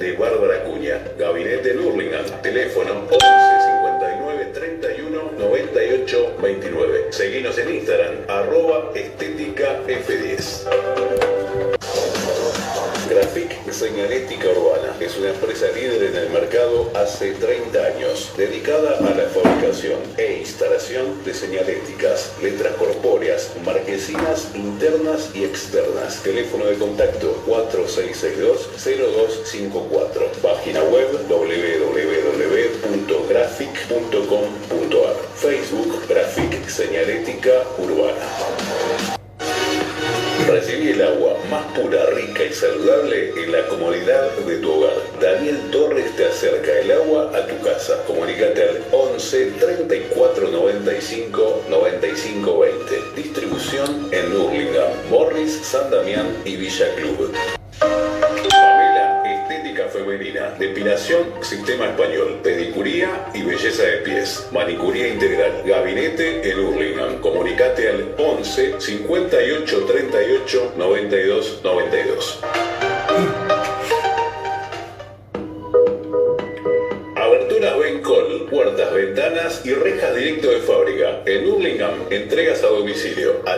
De Bárbara Cuña. Gabinete en Hurlingham. Teléfono 11 59 31 98 29. Seguinos en Instagram, arroba estética F10. Grafic Señalética Urbana es una empresa líder en el mercado hace 30 años, dedicada a la fabricación e instalación de señaléticas, letras corpóreas, marquesinas internas y externas. Teléfono de contacto 4662-0254. Página web www.grafic.com.ar. Facebook Grafic Señalética Urbana. Recibí el agua más pura, rica y saludable en la comodidad de tu hogar. Daniel Torres te acerca el agua a tu casa. Comunícate al 11 34 95 95 20. Distribución en Hurlingham, Morris, San Damián y Villa Club. Depilación, sistema español, pedicuría y belleza de pies, manicuría integral, gabinete en Hurlingham. Comunicate al 11 58 38 92 92.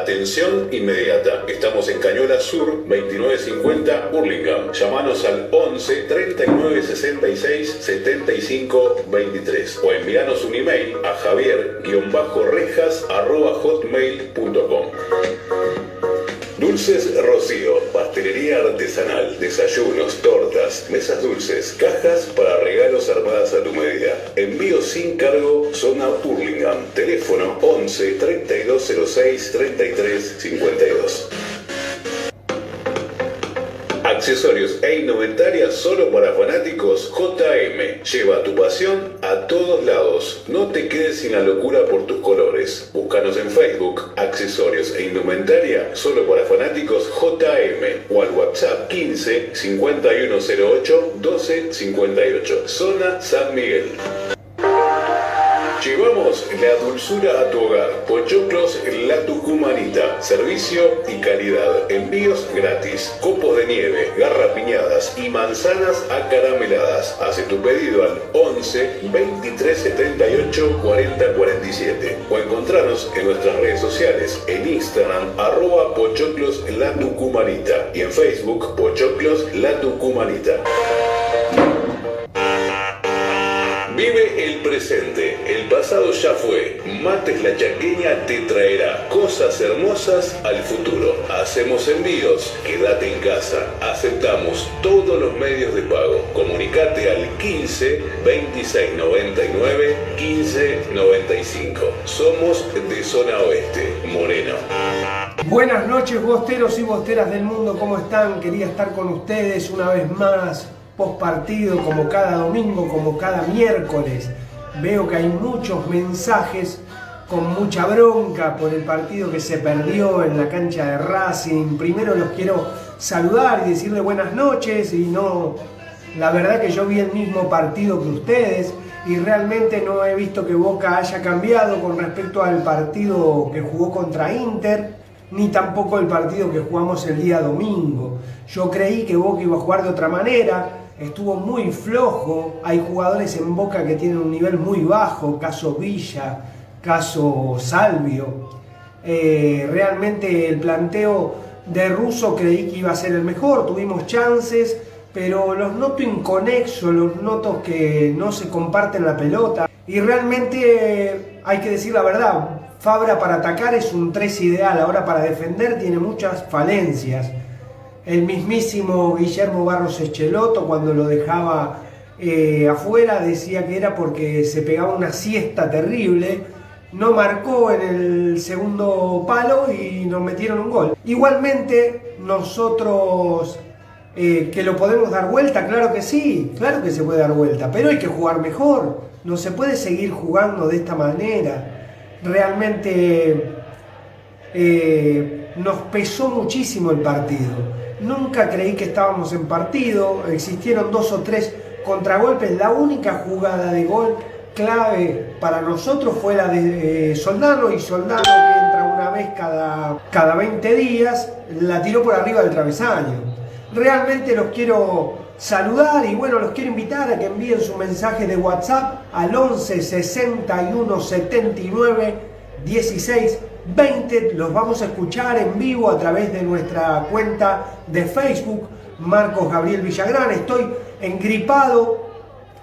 Atención inmediata. Estamos en Cañola Sur, 2950 Hurlingham. Llámanos al 11 39 66 75 23 o envíanos un email a javier-rejas arroba hotmail.com. Dulces Rocío, pastelería artesanal, desayunos, tortas, mesas dulces, cajas para regalos armadas a tu medida. Envío sin cargo, zona Hurlingham. Teléfono 11 3206 33 52. Accesorios e indumentaria solo para fanáticos JM. Lleva tu pasión a todos lados. No te quedes sin la locura por tus colores. Búscanos en Facebook, Accesorios e indumentaria solo para fanáticos JM o al WhatsApp 15 5108 1258. Zona San Miguel. Llevamos la dulzura a tu hogar. Pochoclos La Tucumanita. Servicio y calidad. Envíos gratis. Copos de nieve, garrapiñadas y manzanas acarameladas. Hace tu pedido al 11 23 78 40 47 o encontranos en nuestras redes sociales en Instagram arroba Pochoclos La Tucumanita y en Facebook Pochoclos La Tucumanita. Vive el presente, el pasado ya fue. Mates la Chaqueña te traerá cosas hermosas al futuro. Hacemos envíos, quédate en casa. Aceptamos todos los medios de pago. Comunicate al 15 26 99 15 95. Somos de zona oeste, Moreno. Buenas noches, bosteros y bosteras del mundo, ¿cómo están? Quería estar con ustedes una vez más, post partido, como cada domingo, como cada miércoles. Veo que hay muchos mensajes con mucha bronca por el partido que se perdió en la cancha de Racing. Primero los quiero saludar y decirle buenas noches y no, la verdad que yo vi el mismo partido que ustedes y realmente no he visto que Boca haya cambiado con respecto al partido que jugó contra Inter ni tampoco el partido que jugamos el día domingo. Yo creí que Boca iba a jugar de otra manera, estuvo muy flojo, hay jugadores en Boca que tienen un nivel muy bajo, caso Villa, caso Salvio. Eh, realmente el planteo de Russo creí que iba a ser el mejor, tuvimos chances, pero los noto inconexos, los noto que no se comparten la pelota. Y realmente hay que decir la verdad, Fabra para atacar es un 3 ideal, ahora para defender tiene muchas falencias. El mismísimo Guillermo Barros Echeloto cuando lo dejaba eh, afuera decía que era porque se pegaba una siesta terrible, no marcó en el segundo palo y nos metieron un gol. Igualmente nosotros eh, que lo podemos dar vuelta, claro que sí, claro que se puede dar vuelta, pero hay que jugar mejor, no se puede seguir jugando de esta manera realmente eh, nos pesó muchísimo el partido. Nunca creí que estábamos en partido, existieron dos o tres contragolpes. La única jugada de gol clave para nosotros fue la de eh, Soldano y Soldano que entra una vez cada, cada 20 días, la tiró por arriba del travesaño. Realmente los quiero saludar y bueno, los quiero invitar a que envíen su mensaje de WhatsApp al 11 61 79 16 20. Los vamos a escuchar en vivo a través de nuestra cuenta de Facebook, Marcos Gabriel Villagrán. Estoy engripado,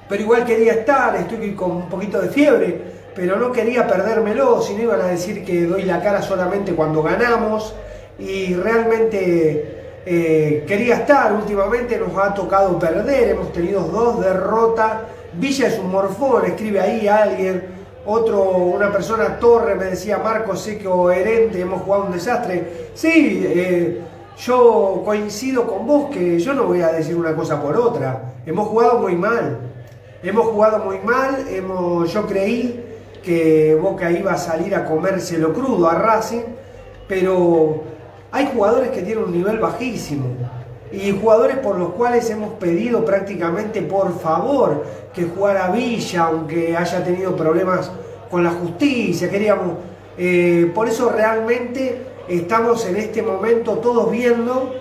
pero igual quería estar, estoy con un poquito de fiebre, pero no quería perdérmelo, si no iban a decir que doy la cara solamente cuando ganamos y realmente eh, quería estar, últimamente nos ha tocado perder, hemos tenido dos derrotas. Villa es un morfón, escribe ahí alguien. Otro, una persona, Torre, me decía, Marco, sé que coherente, hemos jugado un desastre. Sí, eh, yo coincido con vos que yo no voy a decir una cosa por otra. Hemos jugado muy mal. Hemos jugado muy mal. Hemos, yo creí que Boca iba a salir a comérselo crudo a Racing, pero hay jugadores que tienen un nivel bajísimo y jugadores por los cuales hemos pedido prácticamente por favor que jugara Villa, aunque haya tenido problemas con la justicia, queríamos... Eh, por eso realmente estamos en este momento todos viendo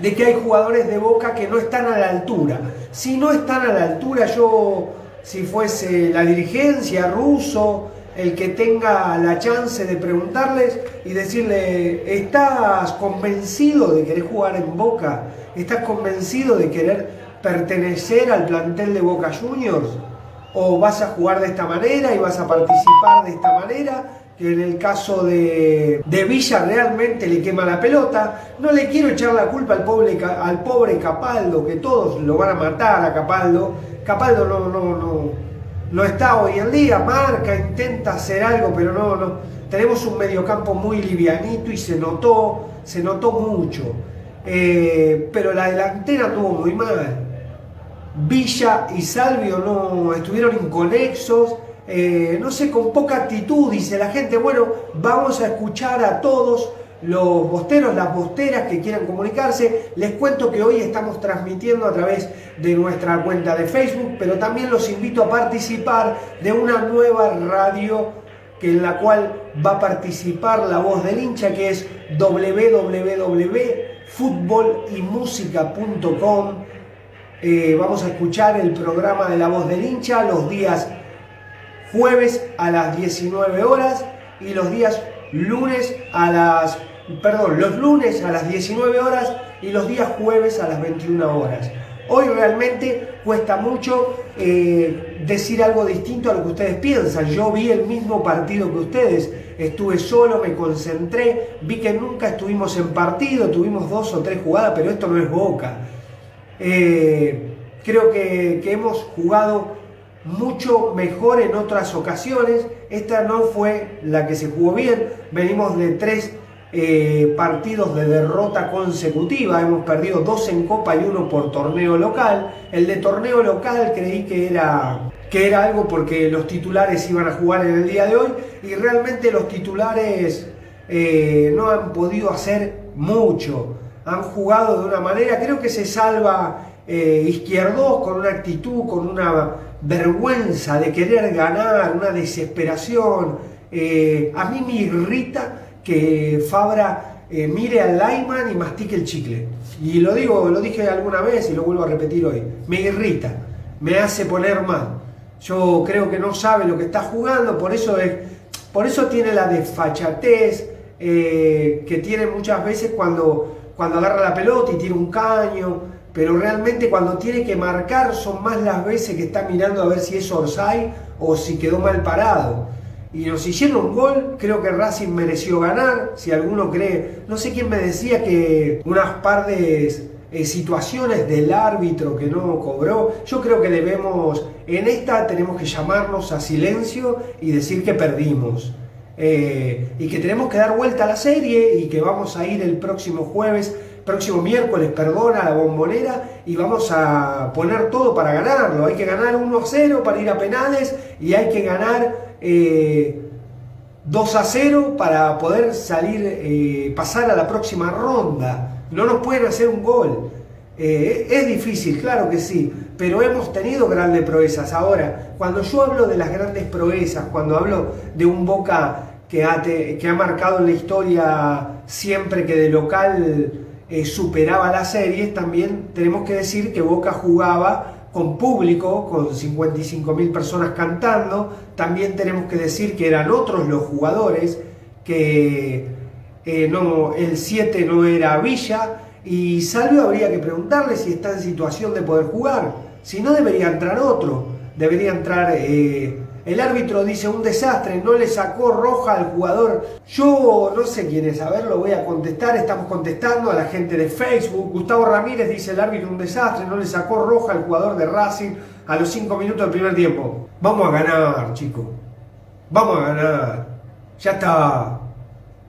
de que hay jugadores de Boca que no están a la altura. Si no están a la altura, yo, si fuese la dirigencia ruso, el que tenga la chance de preguntarles y decirle, ¿estás convencido de querer jugar en Boca? ¿Estás convencido de querer pertenecer al plantel de Boca Juniors? ¿O vas a jugar de esta manera y vas a participar de esta manera? Que en el caso de, Villa realmente le quema la pelota. No le quiero echar la culpa al pobre, al pobre Capaldo, que todos lo van a matar a Capaldo. Capaldo no, no, no, no está hoy en día, marca, intenta hacer algo, pero no, no. Tenemos un mediocampo muy livianito y se notó, se notó mucho. Eh, pero la delantera estuvo muy mal. Villa y Salvio no estuvieron inconexos, eh, no sé, con poca actitud, dice la gente, bueno, vamos a escuchar a todos los bosteros, las bosteras que quieran comunicarse. Les cuento que hoy estamos transmitiendo a través de nuestra cuenta de Facebook, pero también los invito a participar de una nueva radio que en la cual va a participar la voz del hincha, que es www.futbolymusica.com. Eh, vamos a escuchar el programa de la voz del hincha los días jueves a las 19 horas y los días lunes a las perdón, los lunes a las 19 horas y los días jueves a las 21 horas. Hoy realmente cuesta mucho eh, decir algo distinto a lo que ustedes piensan. Yo vi el mismo partido que ustedes, estuve solo, me concentré, vi que nunca estuvimos en partido, tuvimos dos o tres jugadas, pero esto no es boca. Eh, creo que, que hemos jugado mucho mejor en otras ocasiones. Esta no fue la que se jugó bien. Venimos de tres eh, partidos de derrota consecutiva. Hemos perdido dos en Copa y uno por torneo local. El de torneo local creí que era, que era algo porque los titulares iban a jugar en el día de hoy y realmente los titulares eh, no han podido hacer mucho. Han jugado de una manera, creo que se salva eh, Izquierdos con una actitud, con una vergüenza de querer ganar, una desesperación. a mí me irrita que Fabra eh, mire al Lyman y mastique el chicle. Y lo digo, lo dije alguna vez y lo vuelvo a repetir hoy. Me irrita, me hace poner mal. Yo creo que no sabe lo que está jugando, por eso, es, por eso tiene la desfachatez eh, que tiene muchas veces cuando, cuando agarra la pelota y tiene un caño, pero realmente cuando tiene que marcar son más las veces que está mirando a ver si es Orsay o si quedó mal parado y nos hicieron un gol, creo que Racing mereció ganar, si alguno cree, no sé quién me decía que unas par de eh, situaciones del árbitro que no cobró, yo creo que debemos, en esta tenemos que llamarnos a silencio y decir que perdimos. Eh, y que tenemos que dar vuelta a la serie y que vamos a ir el próximo jueves, próximo miércoles, perdón, a la bombonera y vamos a poner todo para ganarlo. Hay que ganar 1-0 para ir a penales y hay que ganar 2 eh, a 0 para poder salir, eh, pasar a la próxima ronda. No nos pueden hacer un gol. Eh, es difícil, claro que sí, pero hemos tenido grandes proezas. Ahora, cuando yo hablo de las grandes proezas, cuando hablo de un Boca que ha, que ha marcado en la historia siempre que de local superaba las series, también tenemos que decir que Boca jugaba con público, con 55.000 personas cantando. También tenemos que decir que eran otros los jugadores, que eh, no, el 7 no era Villa. Y Salvio habría que preguntarle si está en situación de poder jugar. Si no, debería entrar otro. Debería entrar eh, el árbitro dice un desastre, no le sacó roja al jugador. Yo no sé quién es, a ver, lo voy a contestar. Estamos contestando a la gente de Facebook. Gustavo Ramírez dice el árbitro un desastre, no le sacó roja al jugador de Racing a los 5 minutos del primer tiempo. Vamos a ganar, chicos. Vamos a ganar. Ya está.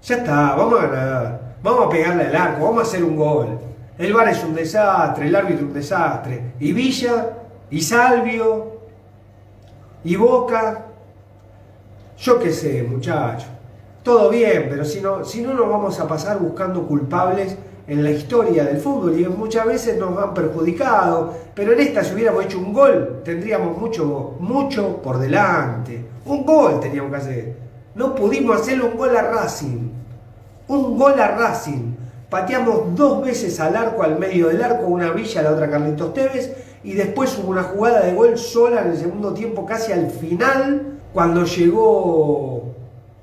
Ya está, vamos a ganar. Vamos a pegarle al arco, vamos a hacer un gol. El bar es un desastre, el árbitro un desastre. Y Villa, y Salvio, y Boca, yo qué sé, muchachos. Todo bien, pero si no, si no nos vamos a pasar buscando culpables en la historia del fútbol y muchas veces nos han perjudicado, pero en esta si hubiéramos hecho un gol tendríamos mucho, mucho por delante. Un gol teníamos que hacer. No pudimos hacerle un gol a Racing. Un gol a Racing. Pateamos dos veces al arco, al medio del arco, una Villa, la otra Carlitos Tevez, y después hubo una jugada de gol sola en el segundo tiempo, casi al final, cuando llegó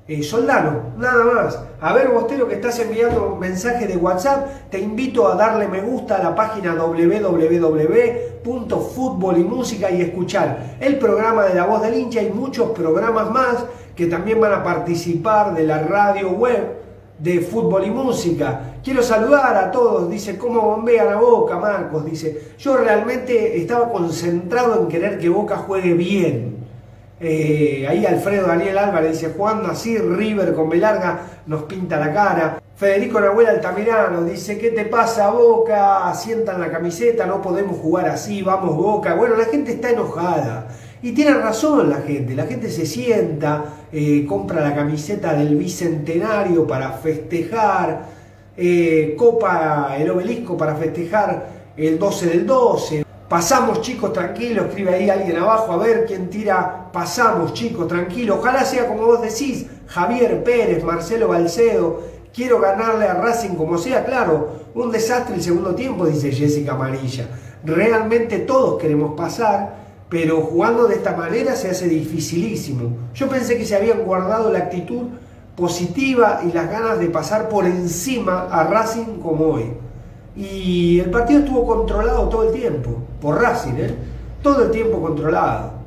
eh, Soldano, nada más. A ver, Bostero, que estás enviando un mensaje de WhatsApp, te invito a darle me gusta a la página www.futbolimúsica y escuchar el programa de La Voz del Hincha y muchos programas más que también van a participar de la radio web de fútbol y música. Quiero saludar a todos, dice, ¿cómo bombean a Boca, Marcos? Dice, yo realmente estaba concentrado en querer que Boca juegue bien. Eh, ahí Alfredo Daniel Álvarez dice, jugando así, River con Belarga nos pinta la cara. Federico Nahuel Altamirano dice, ¿qué te pasa Boca? Sientan la camiseta, no podemos jugar así, vamos Boca. Bueno, la gente está enojada. Y tiene razón la gente, la gente se sienta, eh, compra la camiseta del Bicentenario para festejar, eh, copa el obelisco para festejar el 12 del 12. Pasamos chicos tranquilos, escribe ahí alguien abajo a ver quién tira, pasamos chicos tranquilos, ojalá sea como vos decís, Javier Pérez, Marcelo Balcedo, quiero ganarle a Racing como sea, claro, un desastre el segundo tiempo, dice Jessica Amarilla. Realmente todos queremos pasar, pero jugando de esta manera se hace dificilísimo. Yo pensé que se habían guardado la actitud positiva y las ganas de pasar por encima a Racing como hoy. Y el partido estuvo controlado todo el tiempo, por Racing, ¿eh? todo el tiempo controlado.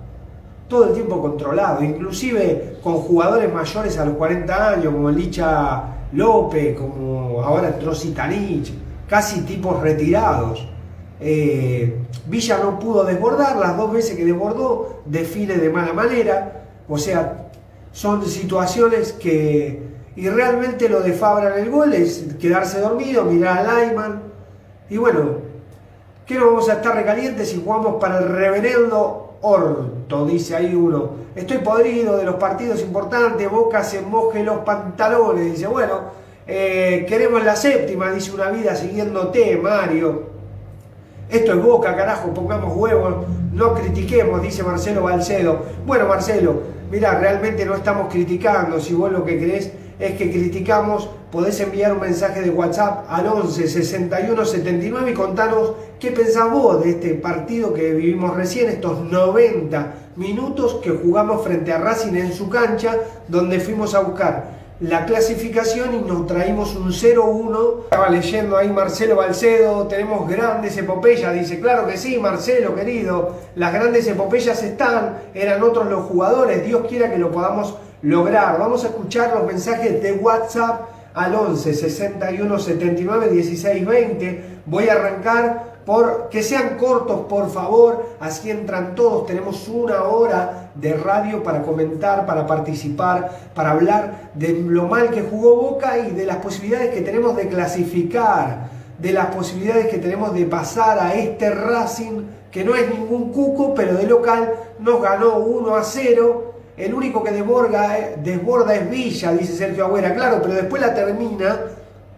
Todo el tiempo controlado, inclusive con jugadores mayores a los 40 años, como Licha López, como ahora Trositanich, casi tipos retirados. Eh, Villa no pudo desbordar, las dos veces que desbordó, define de mala manera. O sea, son situaciones que. Y realmente lo de Fabra en el gol es quedarse dormido, mirar a Lyman. Y bueno, ¿qué no vamos a estar recalientes si jugamos para el reverendo orto? Dice ahí uno. Estoy podrido de los partidos importantes, Boca se moje los pantalones. Dice, bueno, eh, queremos la séptima, dice una vida siguiéndote, Mario. Esto es Boca, carajo, pongamos huevos, no critiquemos, dice Marcelo Balcedo. Bueno, Marcelo, mira, realmente no estamos criticando, si vos lo que crees es que criticamos, podés enviar un mensaje de WhatsApp al 11 61 79 y contanos qué pensás vos de este partido que vivimos recién, estos 90 minutos que jugamos frente a Racing en su cancha, donde fuimos a buscar la clasificación y nos traímos un 0-1. Estaba leyendo ahí Marcelo Balcedo, tenemos grandes epopeyas. Dice, claro que sí, Marcelo, querido, las grandes epopeyas están, eran otros los jugadores, Dios quiera que lo podamos lograr. Vamos a escuchar los mensajes de WhatsApp al 11 61 79 16 20. Voy a arrancar por que sean cortos, por favor, así entran todos. Tenemos una hora de radio para comentar, para participar, para hablar de lo mal que jugó Boca y de las posibilidades que tenemos de clasificar, de las posibilidades que tenemos de pasar a este Racing, que no es ningún cuco, pero de local nos ganó 1 a 0. El único que desborda, desborda es Villa, dice Sergio Agüera, claro, pero después la termina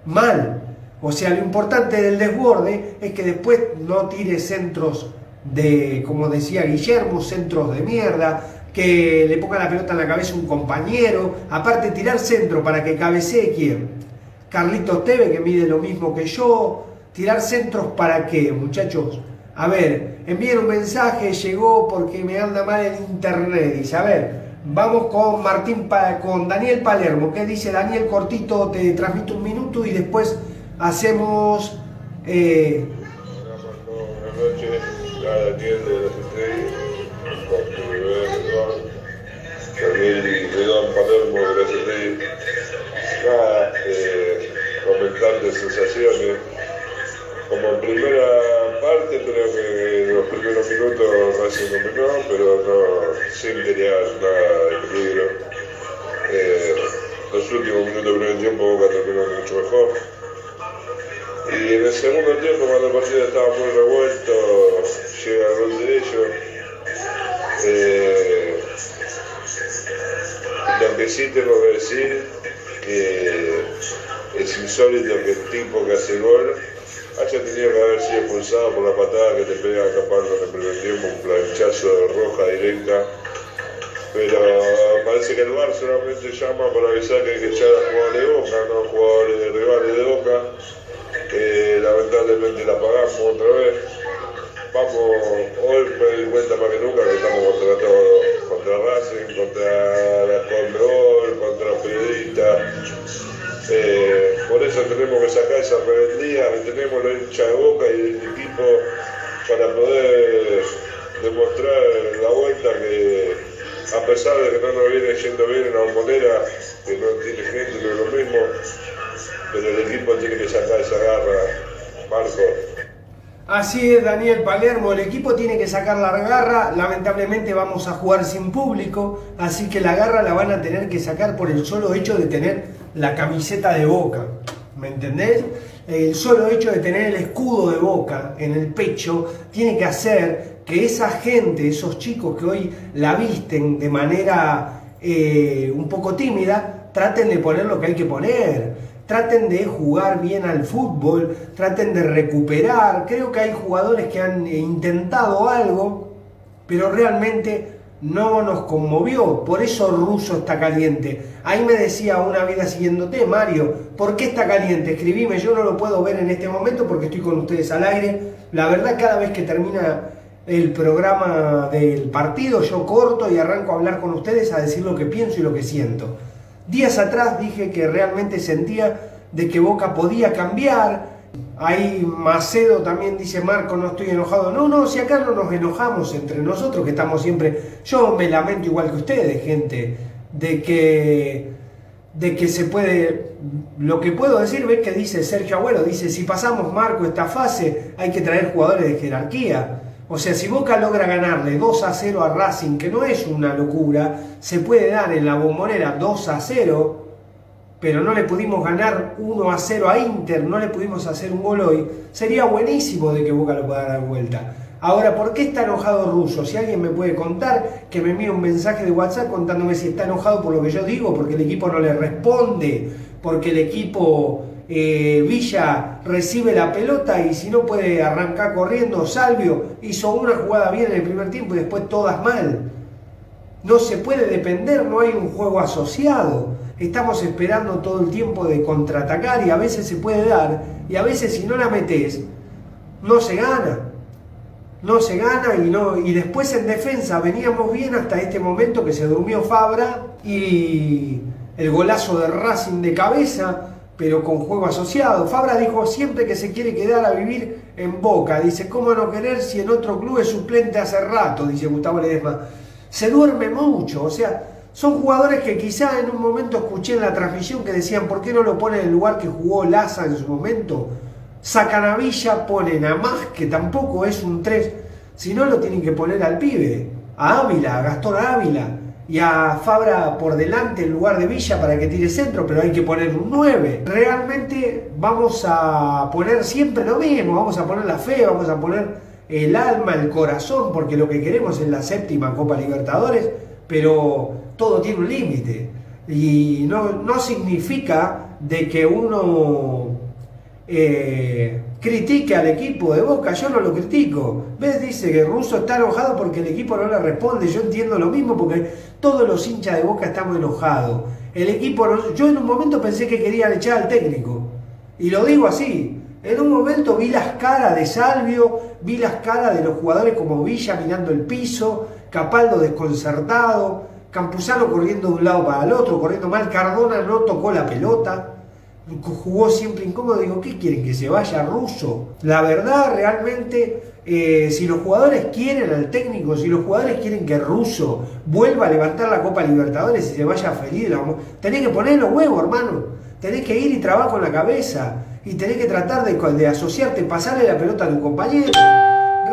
mal. O sea, lo importante del desborde es que después no tire centros de, como decía Guillermo, centros de mierda, que le ponga la pelota en la cabeza un compañero, aparte tirar centro para que cabecee quién. Carlitos Teve, que mide lo mismo que yo, tirar centros para qué, muchachos. A ver, envíen un mensaje, llegó porque me anda mal el internet. Dice, a ver, vamos con Martín, con Daniel Palermo. ¿Qué dice Daniel? Cortito, te transmito un minuto y después hacemos... Eh... Buenas noches, cada quien de las estrellas, también León Palermo de las estrellas. Nada, eh, comentar de sensaciones. Como primera parte, creo que los primeros minutos Racing dominó, pero no, sin crear nada de peligro. Eh, los últimos minutos del primer tiempo Boca terminó mucho mejor y en el segundo tiempo, cuando el partido estaba muy revuelto, llega el gol derecho. Eh, lo que sí tengo que decir que es insólito que el tipo que hace gol haya tenido que haber sido expulsado por la patada que te pega Capardo en el primer tiempo, un planchazo de roja directa. Pero parece que el bar solamente llama para avisar que hay que echar a jugadores de boca, no jugadores de rivales de boca lamentablemente la pagamos otra vez. Vamos, hoy me di cuenta más que nunca que estamos contra todo, contra Racing, contra la Conmebol, contra los. Eh, por eso tenemos que sacar esa rebeldía, tenemos la hincha de boca y el equipo para poder demostrar la vuelta que a pesar de que no nos viene yendo bien en la bombonera, que no tiene gente, no es lo mismo, pero el equipo tiene que sacar esa garra Marco. Así es, Daniel Palermo, el equipo tiene que sacar la garra, lamentablemente vamos a jugar sin público, así que la garra la van a tener que sacar por el solo hecho de tener la camiseta de boca, ¿me entendés? El solo hecho de tener el escudo de boca en el pecho tiene que hacer que esa gente, esos chicos que hoy la visten de manera eh, un poco tímida, traten de poner lo que hay que poner traten de jugar bien al fútbol, traten de recuperar. Creo que hay jugadores que han intentado algo, pero realmente no nos conmovió. Por eso Russo está caliente. Ahí me decía una vida siguiéndote, Mario, ¿por qué está caliente? Escribime, yo no lo puedo ver en este momento porque estoy con ustedes al aire. La verdad, cada vez que termina el programa del partido, yo corto y arranco a hablar con ustedes, a decir lo que pienso y lo que siento. Días atrás dije que realmente sentía de que Boca podía cambiar, Ahí Macedo también dice, Marco, no estoy enojado. No, no, si acá no nos enojamos entre nosotros, que estamos siempre... Yo me lamento igual que ustedes, gente, de que, de que se puede... Lo que puedo decir, ves que dice Sergio Abuelo, dice, si pasamos Marco esta fase, hay que traer jugadores de jerarquía. O sea, si Boca logra ganarle 2 a 0 a Racing, que no es una locura, se puede dar en la bombonera 2 a 0, pero no le pudimos ganar 1 a 0 a Inter, no le pudimos hacer un gol hoy, sería buenísimo de que Boca lo pueda dar vuelta. Ahora, ¿por qué está enojado Russo? Si alguien me puede contar, que me envíe un mensaje de WhatsApp contándome si está enojado por lo que yo digo, porque el equipo no le responde, porque el equipo eh, Villa recibe la pelota y si no puede arrancar corriendo, Salvio hizo una jugada bien en el primer tiempo y después todas mal. No se puede depender, no hay un juego asociado. Estamos esperando todo el tiempo de contraatacar y a veces se puede dar y a veces si no la metes, no se gana. No se gana y, no, y después en defensa veníamos bien hasta este momento que se durmió Fabra y el golazo de Racing de cabeza pero con juego asociado. Fabra dijo siempre que se quiere quedar a vivir en Boca. Dice, ¿cómo no querer si en otro club es suplente hace rato? Dice Gustavo Ledesma. Se duerme mucho, o sea, son jugadores que quizá en un momento escuché en la transmisión que decían, ¿por qué no lo ponen en el lugar que jugó Laza en su momento? Sacan a Villa, ponen a más, que tampoco es un 3, si no lo tienen que poner al pibe, a Ávila, a Gastón Ávila y a Fabra por delante en lugar de Villa para que tire centro, pero hay que poner un 9. Realmente vamos a poner siempre lo mismo, vamos a poner la fe, vamos a poner el alma, el corazón, porque lo que queremos es la séptima Copa Libertadores, pero todo tiene un límite. Y no, no significa de que uno eh, critique al equipo de Boca, yo no lo critico. ¿Ves? Dice que Russo está enojado porque el equipo no le responde. Yo entiendo lo mismo porque todos los hinchas de Boca estamos enojados. El equipo, yo en un momento pensé que querían echar al técnico. Y lo digo así. En un momento vi las caras de Salvio, vi las caras de los jugadores como Villa mirando el piso, Capaldo desconcertado, Campuzano corriendo de un lado para el otro, corriendo mal, Cardona no tocó la pelota jugó siempre incómodo, digo, ¿qué quieren? ¿Que se vaya ruso? La verdad, realmente, eh, si los jugadores quieren al técnico, si los jugadores quieren que Russo vuelva a levantar la Copa Libertadores y se vaya feliz, tenés que poner los huevos, hermano. Tenés que ir y trabajar con la cabeza. Y tenés que tratar de asociarte, pasarle la pelota a tu compañero.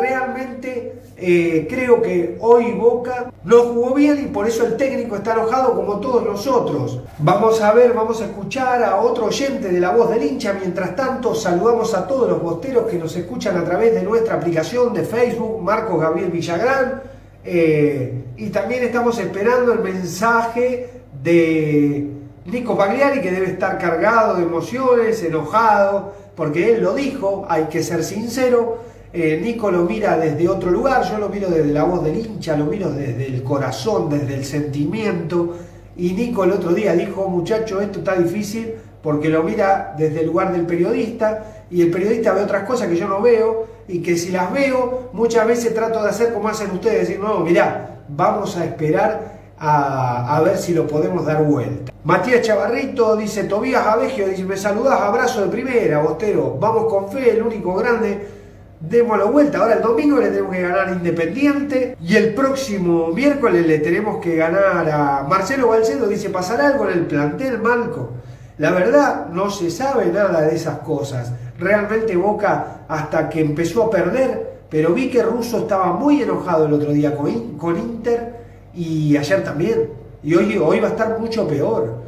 Realmente eh, creo que hoy Boca no jugó bien y por eso el técnico está enojado como todos nosotros. Vamos a ver, vamos a escuchar a otro oyente de la voz del hincha. Mientras tanto, saludamos a todos los bosteros que nos escuchan a través de nuestra aplicación de Facebook, Marcos Gabriel Villagrán. Eh, y también estamos esperando el mensaje de Nico Pagliari, que debe estar cargado de emociones, enojado, porque él lo dijo, hay que ser sincero eh, Nico lo mira desde otro lugar, yo lo miro desde la voz del hincha, lo miro desde el corazón, desde el sentimiento. Y Nico el otro día dijo, muchacho, esto está difícil porque lo mira desde el lugar del periodista y el periodista ve otras cosas que yo no veo y que si las veo muchas veces trato de hacer como hacen ustedes, decir, no, mirá, vamos a esperar a, a, ver si lo podemos dar vuelta. Matías Chavarrito dice, Tobías Abegio, dice, me saludás, abrazo de primera, Bostero, vamos con fe, el único grande la vuelta. Ahora el domingo le tenemos que ganar a Independiente y el próximo miércoles le tenemos que ganar a Marcelo Balcedo. Dice, ¿pasará algo en el plantel, Malco? La verdad, no se sabe nada de esas cosas. Realmente Boca, hasta que empezó a perder, pero vi que Russo estaba muy enojado el otro día con, con Inter y ayer también. Y hoy, hoy va a estar mucho peor.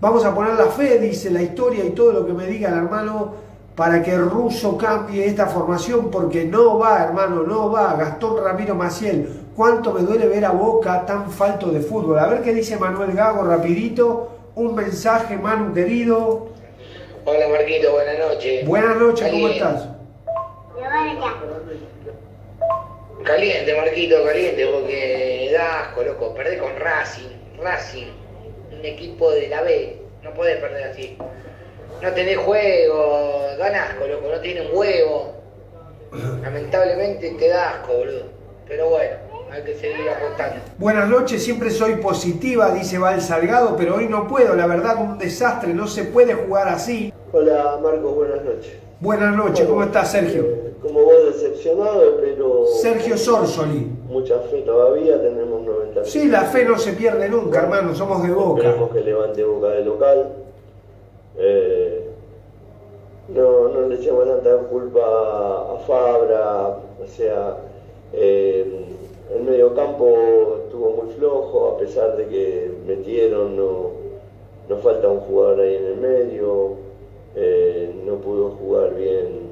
Vamos a poner la fe, dice la historia y todo lo que me diga el hermano para que Russo cambie esta formación porque no va, hermano, no va. Gastón Ramiro Maciel, cuánto me duele ver a Boca tan falto de fútbol. A ver qué dice Manuel Gago rapidito. Un mensaje, Manu querido. Hola Marquito, buenas noches. Buenas noches, ¿cómo estás? Caliente, Marquito, caliente, porque da asco, loco. Perdés con Racing, Racing, un equipo de la B. No puedes perder así no tenés juego, dan asco, loco, no tienen huevo. Lamentablemente te da asco, boludo. Pero bueno, hay que seguir apostando. Buenas noches, siempre soy positiva, dice Val Salgado, pero hoy no puedo, la verdad un desastre, no se puede jugar así. Hola Marco, buenas noches. Buenas noches, ¿cómo estás, Sergio? Eh, como vos decepcionado, pero... Sergio Sorsoli. Mucha fe todavía, tenemos 90 Sí, la fe no se pierde nunca, hermano, somos de boca. Esperemos que levante boca de local. Eh, no, no le echemos tanta culpa a Fabra, o sea, eh, el medio campo estuvo muy flojo, a pesar de que metieron, no, no falta un jugador ahí en el medio, eh, no pudo jugar bien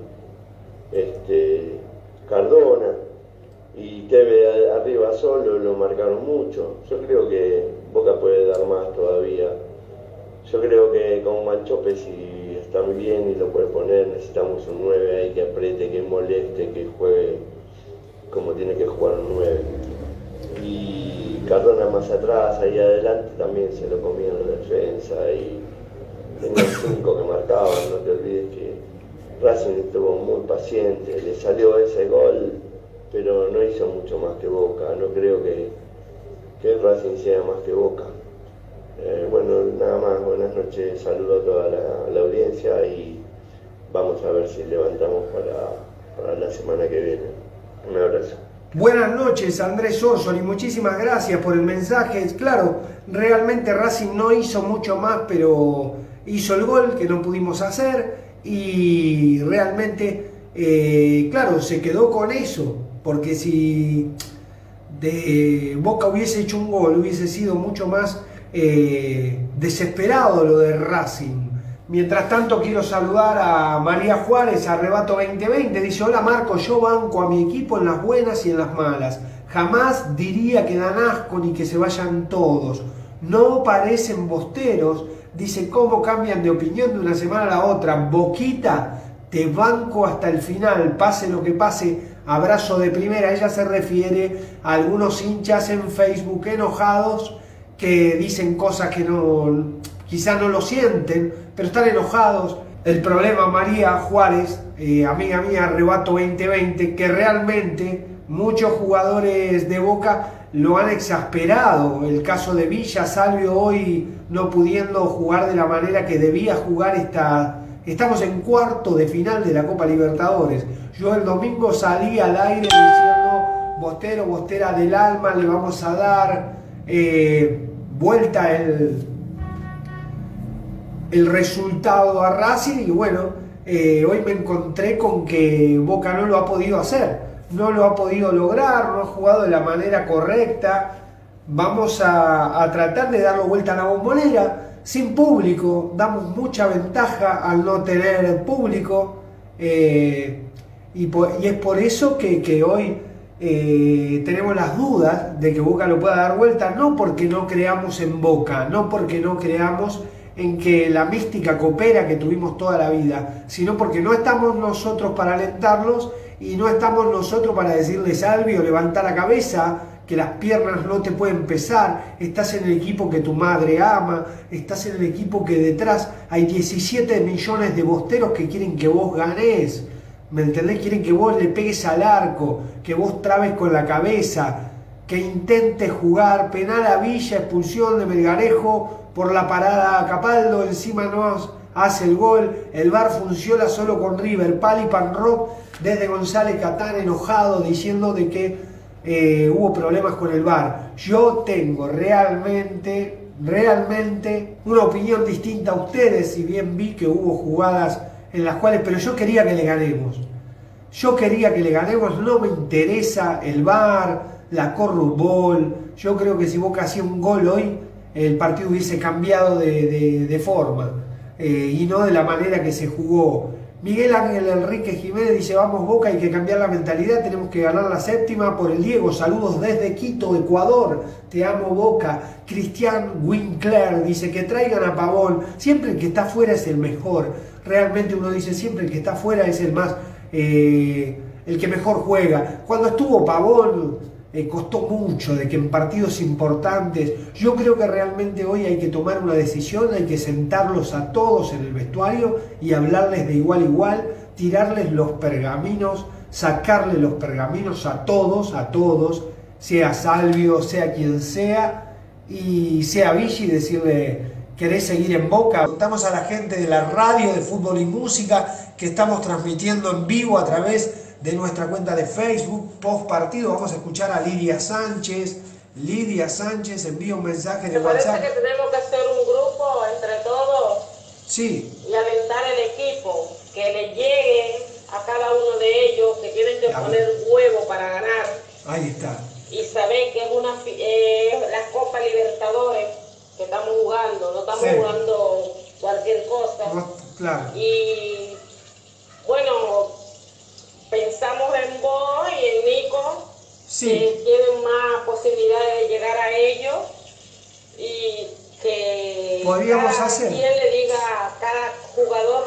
este, Cardona y Teve arriba solo lo marcaron mucho. Yo creo que Boca puede dar más todavía. Yo creo que con Manchope si está muy bien y lo puede poner, necesitamos un 9 ahí que apriete, que moleste, que juegue como tiene que jugar un 9. Y Cardona más atrás, ahí adelante también se lo comía en la defensa y tenía 5 que marcaban, no te olvides que Racing estuvo muy paciente, le salió ese gol, pero no hizo mucho más que Boca, no creo que, que Racing sea más que Boca. Eh, bueno, nada más, buenas noches, saludo a toda la, audiencia y vamos a ver si levantamos para, para la semana que viene. Un abrazo. Buenas noches, Andrés Orsoli, muchísimas gracias por el mensaje. Claro, realmente Racing no hizo mucho más, pero hizo el gol que no pudimos hacer y realmente, eh, claro, se quedó con eso, porque si Boca hubiese hecho un gol, hubiese sido mucho más eh, desesperado lo de Racing. Mientras tanto quiero saludar a María Juárez, Arrebato 2020. Dice, hola Marco, yo banco a mi equipo en las buenas y en las malas. Jamás diría que dan asco ni que se vayan todos. No parecen bosteros. Dice, ¿cómo cambian de opinión de una semana a la otra? Boquita, te banco hasta el final, pase lo que pase. Abrazo de primera. Ella se refiere a algunos hinchas en Facebook enojados que dicen cosas que no, quizá no lo sienten, pero están enojados. El problema, María Juárez, eh, amiga mía, Arrebato 2020, que realmente muchos jugadores de Boca lo han exasperado. El caso de Villa, Salvio hoy no pudiendo jugar de la manera que debía jugar esta... Estamos en cuarto de final de la Copa Libertadores. Yo el domingo salí al aire diciendo, Bostero, Bostera del alma, le vamos a dar eh, vuelta el, el resultado a Racing y bueno, eh, hoy me encontré con que Boca no lo ha podido hacer, no lo ha podido lograr, no ha jugado de la manera correcta. Vamos a, tratar de darlo vuelta a la bombonera sin público, damos mucha ventaja al no tener público eh, y, y es por eso que, que hoy eh, tenemos las dudas de que Boca lo pueda dar vuelta, no porque no creamos en Boca, no porque no creamos en que la mística coopera que tuvimos toda la vida, sino porque no estamos nosotros para alentarlos y no estamos nosotros para decirles Salvio, levanta la cabeza, que las piernas no te pueden pesar, estás en el equipo que tu madre ama, estás en el equipo que detrás hay 17 millones de bosteros que quieren que vos ganes, ¿me entendés? Quieren que vos le pegues al arco, que vos trabes con la cabeza, que intentes jugar penal a Villa, expulsión de Melgarejo por la parada a Capaldo, encima no hace el gol, el VAR funciona solo con River, Pali Panrock desde González Catán enojado diciendo de que eh, hubo problemas con el VAR. Yo tengo realmente, realmente una opinión distinta a ustedes, si bien vi que hubo jugadas en las cuales, pero yo quería que le ganemos. Yo quería que le ganemos, no me interesa el VAR, la corrupbol. Yo creo que si Boca hacía un gol hoy, el partido hubiese cambiado de, de- de forma eh, y no de la manera que se jugó. Miguel Ángel Enrique Jiménez dice, vamos Boca, hay que cambiar la mentalidad, tenemos que ganar la séptima por el Diego. Saludos desde Quito, Ecuador. Te amo Boca. Cristian Winkler dice que traigan a Pavón. Siempre el que está afuera es el mejor. Realmente uno dice, siempre el que está afuera es el más... eh, el que mejor juega. Cuando estuvo Pavón, eh, costó mucho de que en partidos importantes, yo creo que realmente hoy hay que tomar una decisión, hay que sentarlos a todos en el vestuario y hablarles de igual a igual, tirarles los pergaminos, sacarle los pergaminos a todos, a todos, sea Salvio, sea quien sea, y sea Vichy, decirle querés seguir en Boca. Contamos a la gente de la radio de fútbol y música que estamos transmitiendo en vivo a través de nuestra cuenta de Facebook, post partido. Vamos a escuchar a Lidia Sánchez. Lidia Sánchez envía un mensaje de Me parece WhatsApp. que tenemos que hacer un grupo entre todos Sí, y alentar el equipo, que le llegue a cada uno de ellos que tienen que poner huevo para ganar ahí está. y saber que es una eh, la Copa Libertadores que estamos jugando, no estamos Sí. jugando cualquier cosa. No, Claro. Y bueno, pensamos en vos y en Nico, Sí, que tienen más posibilidades de llegar a ellos y que Podríamos cada hacer. quien le diga a cada jugador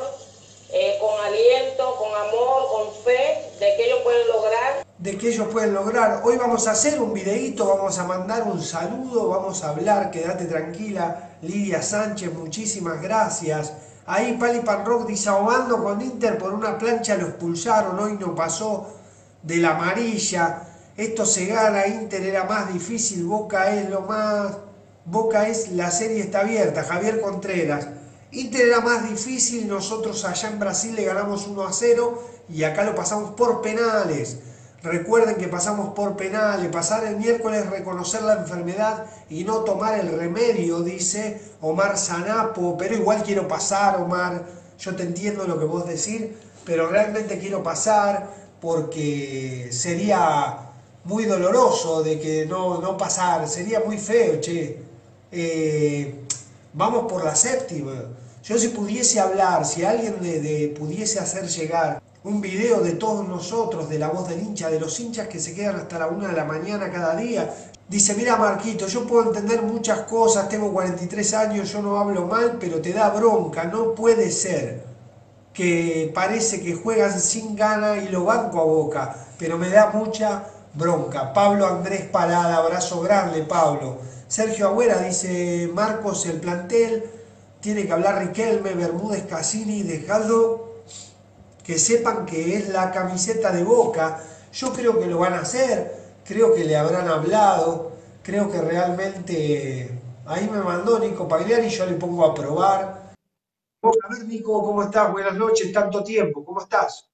eh, con aliento, con amor, con fe, de que ellos pueden lograr de que ellos pueden lograr. Hoy vamos a hacer un videíto, vamos a mandar un saludo, vamos a hablar, quédate tranquila. Lidia Sánchez, muchísimas gracias. Ahí Pali Pan Rock dice ahogando con Inter por una plancha lo expulsaron, hoy no pasó de la amarilla. Esto se gana, Inter era más difícil, Boca es lo más... Boca es, la serie está abierta, Javier Contreras. Inter era más difícil, nosotros allá en Brasil le ganamos 1 a 0 y acá lo pasamos por penales. Recuerden que pasamos por penales, pasar el miércoles, reconocer la enfermedad y no tomar el remedio, dice Omar Sanapo, pero igual quiero pasar, Omar, yo te entiendo lo que vos decís, pero realmente quiero pasar porque sería muy doloroso de que no, no pasar, sería muy feo, che. Eh, vamos por la séptima. Yo si pudiese hablar, si alguien de, de- pudiese hacer llegar un video de todos nosotros, de la voz del hincha, de los hinchas que se quedan hasta la una de la mañana cada día, dice, mira Marquito, yo puedo entender muchas cosas, tengo 43 años, yo no hablo mal, pero te da bronca, no puede ser que parece que juegan sin gana y lo banco a boca, pero me da mucha bronca. Pablo Andrés Parada, abrazo grande, Pablo. Sergio Agüera dice, Marcos, el plantel, tiene que hablar Riquelme, Bermúdez, Cassini, dejado que sepan que es la camiseta de Boca. Yo creo que lo van a hacer, creo que le habrán hablado, creo que realmente ahí me mandó Nico Pagliari, yo le pongo a probar. A ver, Nico, ¿cómo estás? Buenas noches, tanto tiempo, ¿cómo estás?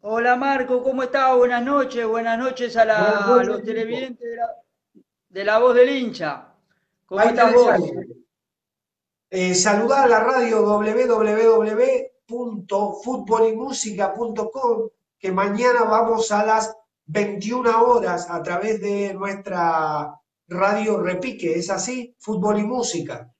Hola Marco, ¿cómo estás? Buenas noches, buenas noches a, la- Buenas a los televidentes de la, de la voz del hincha. ¿Cómo Ahí estás vos? Eh, saludar a la radio www.futbolymusica.com que mañana vamos a las 21 horas a través de nuestra radio Repique, ¿es así? Fútbol y Música.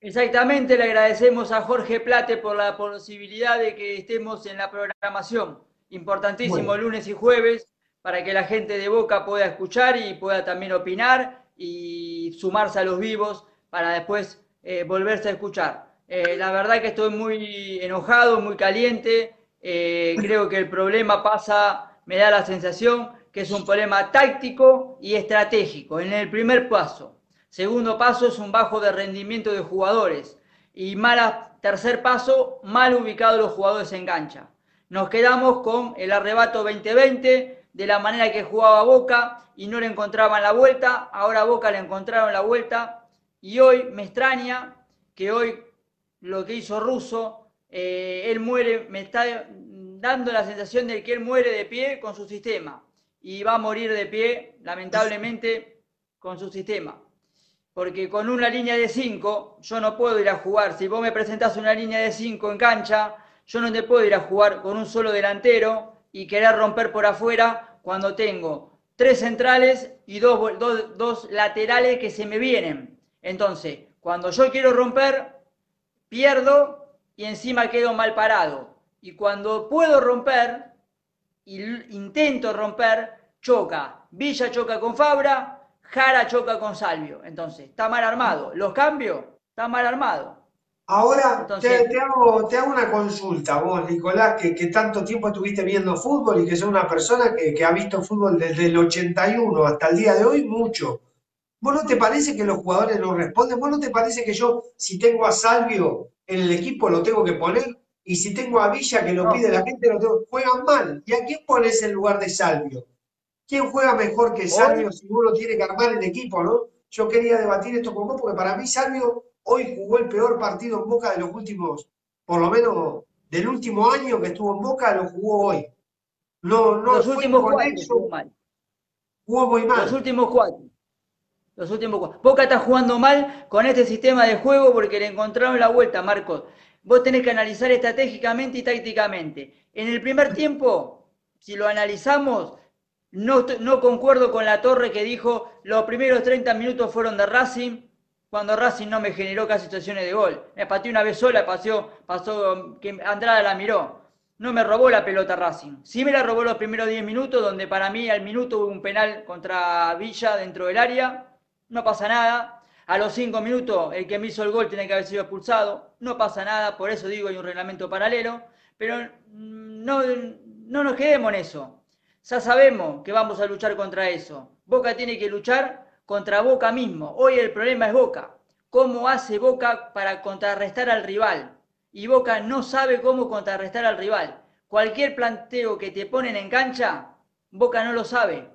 Exactamente, le agradecemos a Jorge Plate por la posibilidad de que estemos en la programación. Importantísimo Bueno. lunes y jueves para que la gente de Boca pueda escuchar y pueda también opinar y sumarse a los vivos para después eh, volverse a escuchar. Eh, la verdad que estoy muy enojado, muy caliente. Eh, creo que el problema pasa, me da la sensación que es un problema táctico y estratégico en el primer paso. Segundo paso es un bajo de rendimiento de jugadores. Y mala, tercer paso, mal ubicados los jugadores en cancha. Nos quedamos con el arrebato 2020, de la manera que jugaba Boca y no le encontraban la vuelta. Ahora Boca le encontraron la vuelta. Y hoy me extraña que hoy lo que hizo Russo, eh, él muere, me está dando la sensación de que él muere de pie con su sistema. Y va a morir de pie, lamentablemente, con su sistema porque con una línea de 5 yo no puedo ir a jugar. Si vos me presentás una línea de 5 en cancha, yo no te puedo ir a jugar con un solo delantero y querer romper por afuera cuando tengo tres centrales y dos, dos- dos laterales que se me vienen. Entonces, cuando yo quiero romper, pierdo y encima quedo mal parado. Y cuando puedo romper, y intento romper, choca. Villa choca con Fabra, Jara choca con Salvio. Entonces, está mal armado. Los cambios, está mal armado. Ahora Entonces- te, te hago, te hago una consulta, vos, Nicolás, que, que tanto tiempo estuviste viendo fútbol y que sos una persona que, que ha visto fútbol desde el 81 hasta el día de hoy, mucho. ¿Vos no te parece que los jugadores no responden? ¿Vos no te parece que yo, si tengo a Salvio en el equipo, lo tengo que poner? Y si tengo a Villa, que lo No. pide la gente, lo tengo... Juegan mal. ¿Y a quién pones en lugar de Salvio? ¿Quién juega mejor que Salvio si uno tiene que armar el equipo, no? Yo quería debatir esto con vos porque para mí Salvio hoy jugó el peor partido en Boca de los últimos, por lo menos del último año que estuvo en Boca, lo jugó hoy. No, no Los últimos con cuatro eso, jugó mal. jugó muy mal. Los últimos cuatro. Los últimos. Boca está jugando mal con este sistema de juego porque le encontraron la vuelta, Marcos. Vos tenés que analizar estratégicamente y tácticamente. En el primer tiempo, si lo analizamos, no, no concuerdo con la torre que dijo los primeros 30 minutos fueron de Racing, cuando Racing no me generó casi situaciones de gol. Me pateó una vez sola, pasó, pasó que Andrada la miró. No me robó la pelota Racing. Sí me la robó los primeros 10 minutos, donde para mí al minuto hubo un penal contra Villa dentro del área. No pasa nada. A los 5 minutos el que me hizo el gol tiene que haber sido expulsado. No pasa nada, por eso digo hay un reglamento paralelo. Pero mm, no, no nos quedemos en eso. Ya sabemos que vamos a luchar contra eso. Boca tiene que luchar contra Boca mismo. Hoy el problema es Boca. ¿Cómo hace Boca para contrarrestar al rival? Y Boca no sabe cómo contrarrestar al rival. Cualquier planteo que te ponen en cancha, Boca no lo sabe.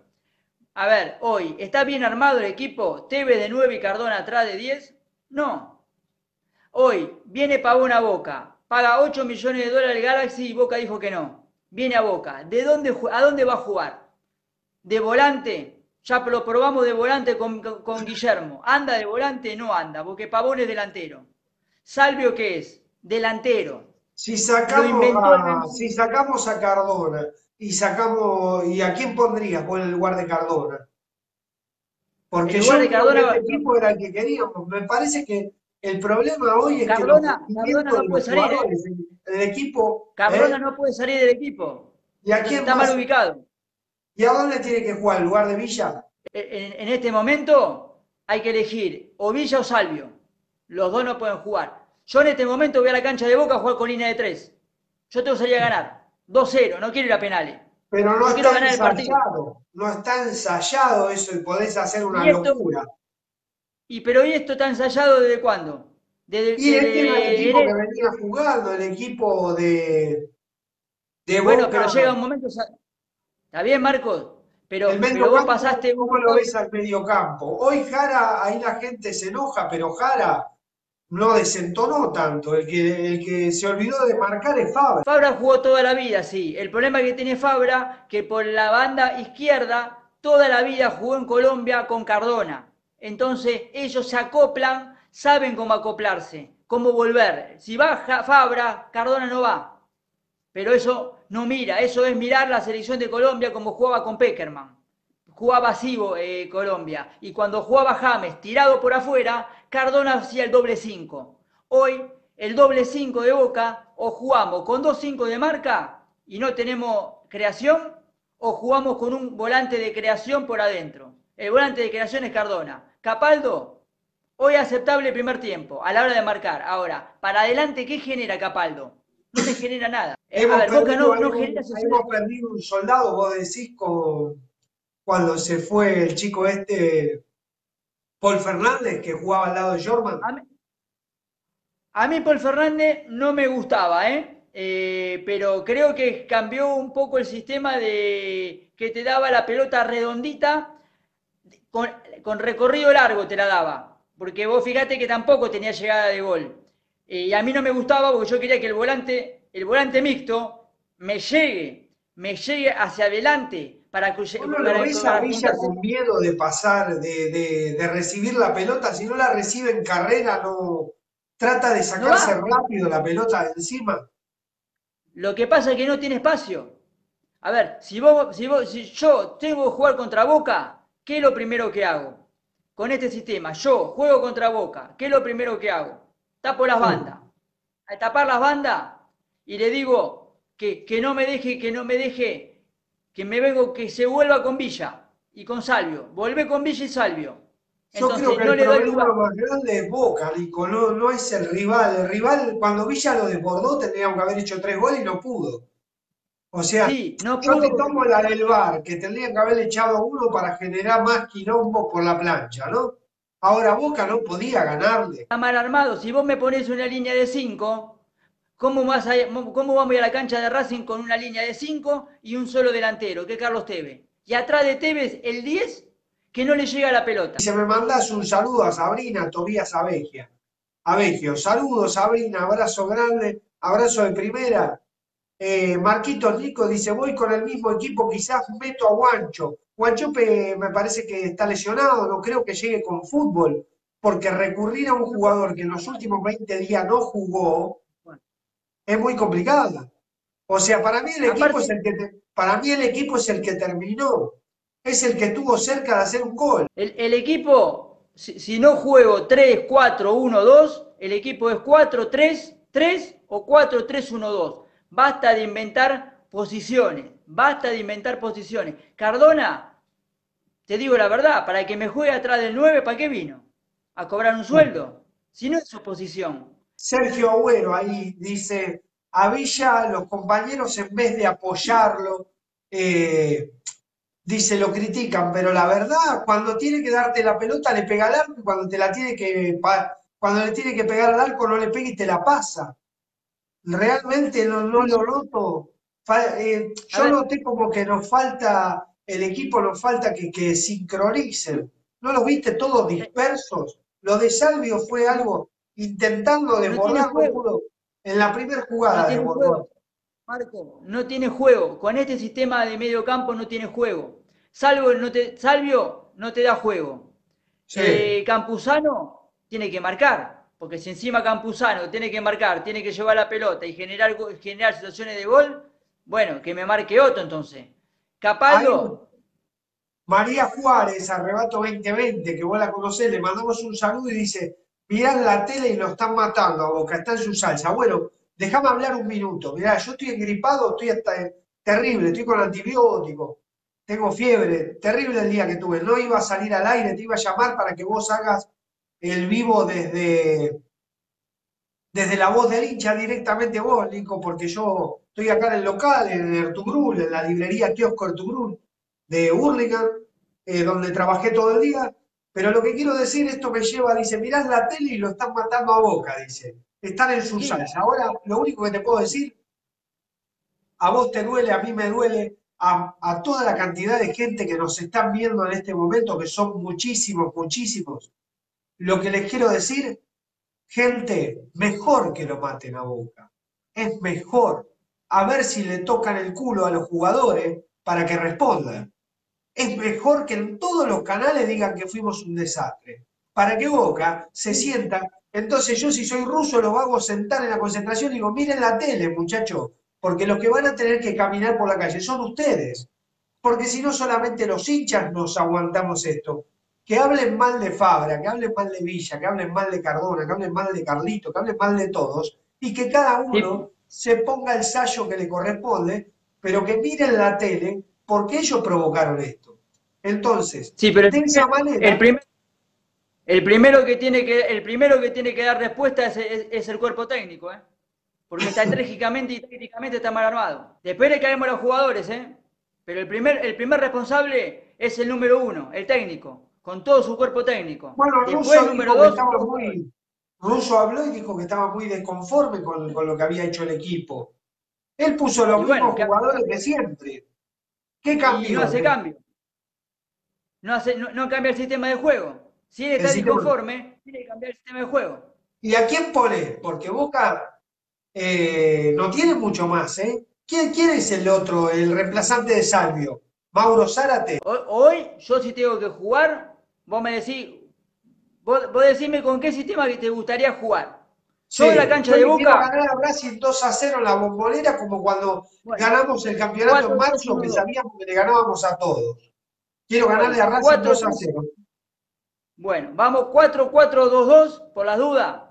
A ver, hoy, ¿está bien armado el equipo? ¿Teve de 9 y Cardona atrás de 10? No. Hoy, viene Pavón a Boca, paga 8 millones de dólares el Galaxy y Boca dijo que no. Viene a Boca. ¿De dónde, ¿A dónde va a jugar? ¿De volante? Ya lo probamos de volante con, Guillermo. ¿Anda de volante? No anda, porque Pavón es delantero. Salvio, ¿qué es? Delantero. Si sacamos, a, si sacamos a Cardona y sacamos, ¿y a quién pondrías por el lugar de Cardona? Porque El yo de creo Cardona- que este equipo era el que queríamos. Me parece que el problema hoy es que no puede salir, ¿eh? el, el equipo, Cardona ¿eh? no puede salir del equipo. ¿y a quién Está más? mal ubicado. ¿Y a dónde tiene que jugar? ¿En lugar de Villa? En, en este momento hay que elegir o Villa o Salvio. Los dos no pueden jugar. Yo en este momento voy a la cancha de Boca a jugar con línea de tres. Yo tengo que salir a ganar. 2-0, no quiero ir a penales. Pero no quiero está ganar el partido. ensayado. No está ensayado eso y podés hacer una Y esto- locura. Y pero ¿y esto está ensayado desde cuándo? Desde, Y desde este era el equipo que venía jugando, el equipo de, de Bueno, Boca. pero llega un momento. Está bien, Marcos. Pero, el pero medio vos pasaste. ¿Cómo lo ves al medio campo? Hoy Jara, ahí la gente se enoja, pero Jara no desentonó tanto. El que, el que se olvidó de marcar es Fabra. Fabra jugó toda la vida, sí. El problema que tiene Fabra, que por la banda izquierda, toda la vida jugó en Colombia con Cardona. Entonces, ellos se acoplan, saben cómo acoplarse, cómo volver. Si va Ja- Fabra, Cardona no va. Pero eso no mira, eso es mirar la selección de Colombia como jugaba con Peckerman. Jugaba así eh, Colombia. Y cuando jugaba James tirado por afuera, Cardona hacía el doble 5. Hoy, el doble 5 de Boca, o jugamos con dos 5 de marca y no tenemos creación, o jugamos con un volante de creación por adentro. El volante de creación es Cardona. Capaldo, hoy aceptable primer tiempo, a la hora de marcar. Ahora, para adelante, ¿qué genera Capaldo? No te genera nada. Eh, Hemos, a ver, Boca no, no algún- genera hemos perdido un soldado, vos decís, con, cuando se fue el chico este, Paul Fernández, que jugaba al lado de Jorman. A mí, Paul Fernández no me gustaba, ¿eh? Eh, pero creo que cambió un poco el sistema de que te daba la pelota redondita con, con recorrido largo te la daba. Porque vos fíjate que tampoco tenía llegada de gol. Eh, y a mí no me gustaba porque yo quería que el volante, el volante mixto me llegue, me llegue hacia adelante para, que- ¿Vos no para- lo ves a Villa con miedo de pasar, de, de- de recibir la pelota? Si no la recibe en carrera, no trata de sacarse No rápido la pelota de encima. Lo que pasa es que no tiene espacio. A ver, si, vos, si, vos, si yo tengo que jugar contra Boca, ¿qué es lo primero que hago? Con este sistema, yo juego contra Boca, ¿qué es lo primero que hago? Tapo las bandas. Al tapar las bandas y le digo que, que no me deje, que no me deje, que me vengo, que se vuelva con Villa y con Salvio. Volvé con Villa y Salvio. Yo creo que no el le doy problema lugar. más grande es Boca, Nico, no, no es el rival. El rival, cuando Villa lo desbordó, tendríamos que haber hecho tres goles y no pudo. O sea, Sí, no yo te tomo la del VAR, que tendrían que haber echado uno para generar más quilombo por la plancha, ¿no? Ahora Boca no podía ganarle. está mal armado. Si vos me pones una línea de 5, ¿cómo, vas a- ¿cómo vamos a ir a la cancha de Racing con una línea de 5 y un solo delantero, que es Carlos Tevez? Y atrás de Tevez, el 10, que no le llega la pelota. Se me mandás un saludo a Sabrina Tobías Abegia. a Vegio. Saludos, Sabrina, abrazo grande, abrazo de primera. Eh, Marquito Rico dice, voy con el mismo equipo, quizás meto a Guancho. Guanchope me parece que está lesionado, no creo que llegue con fútbol, porque recurrir a un jugador que en los últimos 20 días no jugó es muy complicado. O sea, para mí el equipo Aparte- es el que te- para mí el equipo es el que terminó, es el que estuvo cerca de hacer un gol. El, el equipo, si, si no juego 3, 4, 1, 2, el equipo es 4, 3, 3 o 4, 3, 1, 2. Basta de inventar posiciones, basta de inventar posiciones. Cardona, te digo la verdad, para que me juegue atrás del 9, ¿para qué vino? ¿A cobrar un sueldo? Si no es su posición. Sergio Agüero ahí dice, a Villa los compañeros en vez de apoyarlo, eh, dice, lo critican, pero la verdad, cuando tiene que darte la pelota le pega al arco y cuando te la tiene que, cuando le tiene que pegar al arco no le pega y te la pasa. Realmente no, no lo noto. Eh, yo noté como que nos falta, el equipo nos falta que, que sincronicen. ¿No los viste todos dispersos? Lo de Salvio fue algo intentando desbordar, no pudo. En la primera jugada No tiene desbordó. juego. Marco, no tiene juego. Con este sistema de medio campo no tiene juego. Salvo no te, Salvio no te da juego. Sí. Eh, Campuzano tiene que marcar, porque si encima Campuzano tiene que marcar, tiene que llevar la pelota y generar, generar situaciones de gol, bueno, que me marque otro entonces. Capaldo, María Juárez, Arrebato 2020, que vos la conocés, le mandamos un saludo y dice, mirá en la tele y lo están matando a Boca, está en su salsa. Bueno, déjame hablar un minuto. Mirá, yo estoy engripado, estoy hasta terrible, estoy con antibiótico, tengo fiebre, terrible el día que tuve. No iba a salir al aire, te iba a llamar para que vos hagas el vivo desde, desde la voz del hincha directamente vos, Nico, porque yo estoy acá en el local, en Ertugrul, en la librería Kiosco Ertugrul de Hurlingham, eh, donde trabajé todo el día. Pero lo que quiero decir, esto me lleva, dice, mirás la tele y lo están matando a boca, dice. Están en su salsa. Ahora, lo único que te puedo decir, a vos te duele, a mí me duele, a, a toda la cantidad de gente que nos están viendo en este momento, que son muchísimos, muchísimos. Lo que les quiero decir, gente, mejor que lo maten a boca. Es mejor. A ver si le tocan el culo a los jugadores para que respondan es mejor que en todos los canales digan que fuimos un desastre. Para que Boca se sienta. Entonces yo si soy ruso los hago sentar en la concentración y digo, miren la tele, muchachos, porque los que van a tener que caminar por la calle son ustedes. Porque si no solamente los hinchas nos aguantamos esto. Que hablen mal de Fabra, que hablen mal de Villa, que hablen mal de Cardona, que hablen mal de Carlito, que hablen mal de todos, y que cada uno se ponga el sallo que le corresponde, pero que miren la tele porque ellos provocaron esto. Entonces, sí, pero el, de esa manera, el primer- el primero que tiene que, el primero que tiene que dar respuesta es, es- es el cuerpo técnico, ¿eh? Porque estratégicamente y tácticamente está mal armado. Después le caemos a los jugadores, ¿eh? Pero el primer, el primer responsable es el número uno, el técnico, con todo su cuerpo técnico. bueno, Después Russo el número que dos, muy, Russo habló y dijo que estaba muy desconforme con, con lo que había hecho el equipo. Él puso los Y bueno, mismos que- jugadores de siempre. ¿Qué y cambió? no hace cambio. No, hace, no, no cambia el sistema de juego. Si él está disconforme, tiene que cambiar el sistema de juego. ¿Y a quién pone? Porque Boca eh, no tiene mucho más, ¿eh? ¿Quién, quién es el otro, el reemplazante de Salvio? ¿Mauro Zárate? Hoy, hoy, yo si tengo que jugar, vos me decís, vos, vos decime con qué sistema que te gustaría jugar. Yo en la cancha de Boca, ganar a Racing 2 a 0 en la bombonera, como cuando Bueno, ganamos el campeonato en marzo, que sabíamos que le ganábamos a todos. Quiero ganarle a Racing cuatro, 2 a 0. bueno, vamos 4-4-2-2 por las dudas,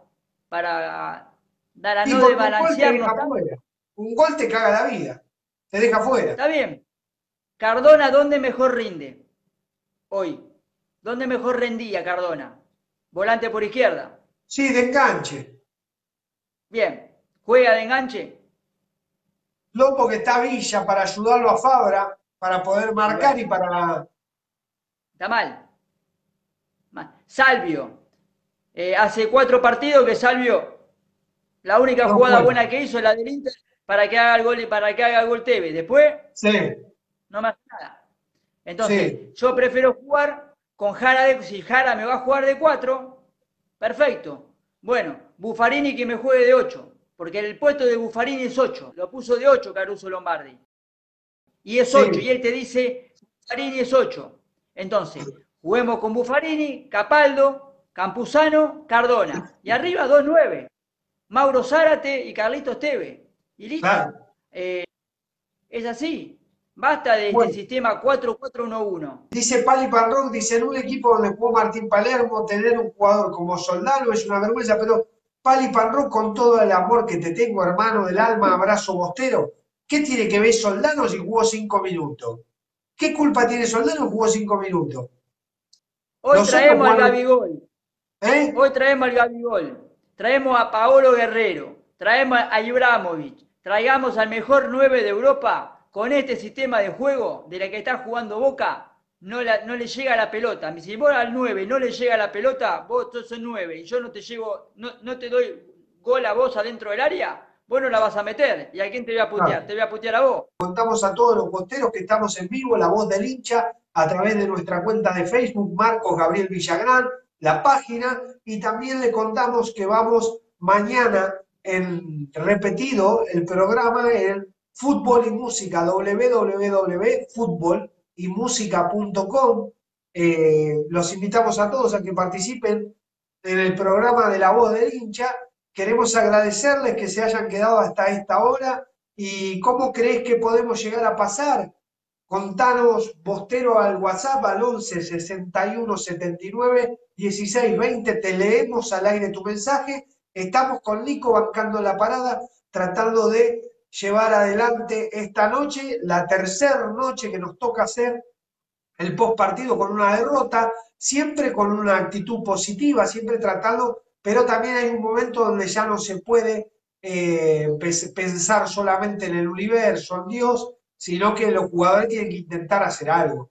para dar a no desbalancearnos. Un gol te caga la vida. Te deja fuera. Está bien. Cardona, ¿dónde mejor rinde? Hoy. ¿Dónde mejor rendía Cardona? Volante por izquierda. Sí, de enganche. Bien. ¿Juega de enganche? No porque está Villa para ayudarlo a Fabra, para poder marcar y para. Está mal. Mal. Salvio. Eh, hace cuatro partidos que Salvio, la única No jugada buena que hizo es la del Inter para que haga el gol, para que haga el gol Tevez. Después Sí, no me hace nada. Entonces, Sí. yo prefiero jugar con Jara de, si Jara me va a jugar de cuatro, perfecto. Bueno, Buffarini que me juegue de 8, porque el puesto de Buffarini es 8, lo puso de 8 Caruso Lombardi. Y es 8, Sí. y él te dice, Buffarini es 8. Entonces, juguemos con Buffarini, Capaldo, Campuzano, Cardona. Y arriba 2-9, Mauro Zárate y Carlitos Teve. Y listo. Claro. Eh, es así. Basta de Bueno. este sistema 4-4-1-1. Dice Pali Panrock, dice, en un equipo donde jugó Martín Palermo, tener un jugador como Soldano es una vergüenza, pero Pali Panrock, con todo el amor que te tengo, hermano del alma, abrazo bostero, ¿qué tiene que ver Soldano si jugó cinco minutos? ¿Qué culpa tiene Soldano si jugó cinco minutos? Hoy Nosotros traemos al Gabigol. ¿Eh? Hoy traemos al Gabigol. Traemos a Paolo Guerrero. Traemos a Ibrahimovic. Traigamos al mejor 9 de Europa. Con este sistema de juego de la que está jugando Boca, no, la- no le llega la pelota. Si vos al 9 no le llega la pelota, vos sos 9 y yo no te llevo, no, no te doy gol a vos adentro del área, vos no la vas a meter. ¿Y a quién te voy a putear? Claro. Te voy a putear a vos. Contamos a todos los posteros que estamos en vivo, La Voz del Hincha, a través de nuestra cuenta de Facebook, Marcos Gabriel Villagrán, la página, y también le contamos que vamos mañana en repetido el programa en Fútbol y Música, www.futbolymusica.com. Eh, los invitamos a todos a que participen en el programa de La Voz del Hincha. Queremos agradecerles que se hayan quedado hasta esta hora ¿Y cómo crees que podemos llegar a pasar? Contanos, Bostero, al WhatsApp al 11 61 79 16 20. Te leemos al aire tu mensaje. Estamos con Nico bancando la parada, tratando de llevar adelante esta noche, la tercera noche que nos toca hacer el post partido con una derrota, siempre con una actitud positiva, siempre tratando, pero también hay un momento donde ya no se puede eh, pensar solamente en el universo, en Dios, sino que los jugadores tienen que intentar hacer algo.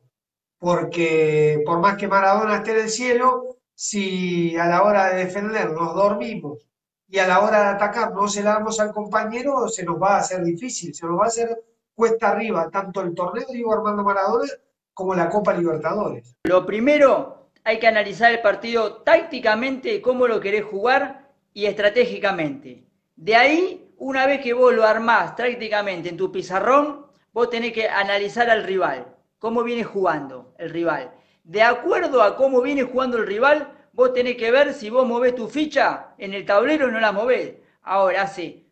Porque por más que Maradona esté en el cielo, si a la hora de defender nos dormimos y a la hora de atacar no se la damos al compañero, se nos va a hacer difícil, se nos va a hacer cuesta arriba, tanto el torneo Diego Armando Maradona como la Copa Libertadores. Lo primero, hay que analizar el partido tácticamente, cómo lo querés jugar y estratégicamente. De ahí, una vez que vos lo armás tácticamente en tu pizarrón, vos tenés que analizar al rival, cómo viene jugando el rival. De acuerdo a cómo viene jugando el rival, vos tenés que ver si vos movés tu ficha en el tablero o no la movés. Ahora, hace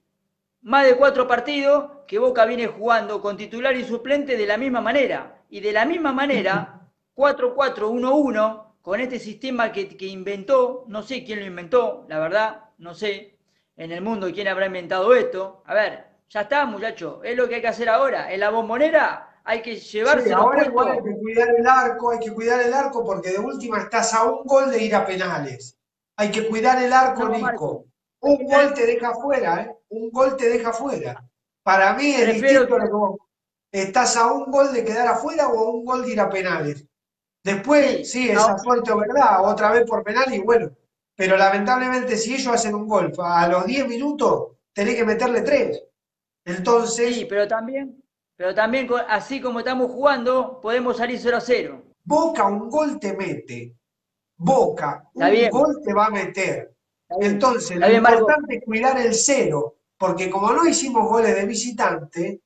más de cuatro partidos que Boca viene jugando con titular y suplente de la misma manera. Y de la misma manera, 4-4-1-1, con este sistema que, que inventó, no sé quién lo inventó, la verdad, no sé en el mundo quién habrá inventado esto. A ver, ya está, muchachos, es lo que hay que hacer ahora. En la bombonera hay que llevarse Sí, ahora igual hay que cuidar el arco, hay que cuidar el arco porque de última estás a un gol de ir a penales. Hay que cuidar el arco, No, Nico. Un gol te deja fuera, ¿eh? Un gol te deja fuera. Para mí es Prefiero distinto que- lo que vos- Estás a un gol de quedar afuera o a un gol de ir a penales. Después, Sí, sí, no. esa suerte es verdad, otra vez por penal y bueno. Pero lamentablemente, si ellos hacen un gol a los 10 minutos, tenés que meterle 3. Entonces, Sí, pero también, pero también así como estamos jugando, podemos salir 0 a 0. Boca un gol te mete. Boca un gol te va a meter. Entonces, lo bien, Marco. importante es cuidar el cero, porque como no hicimos goles de visitante,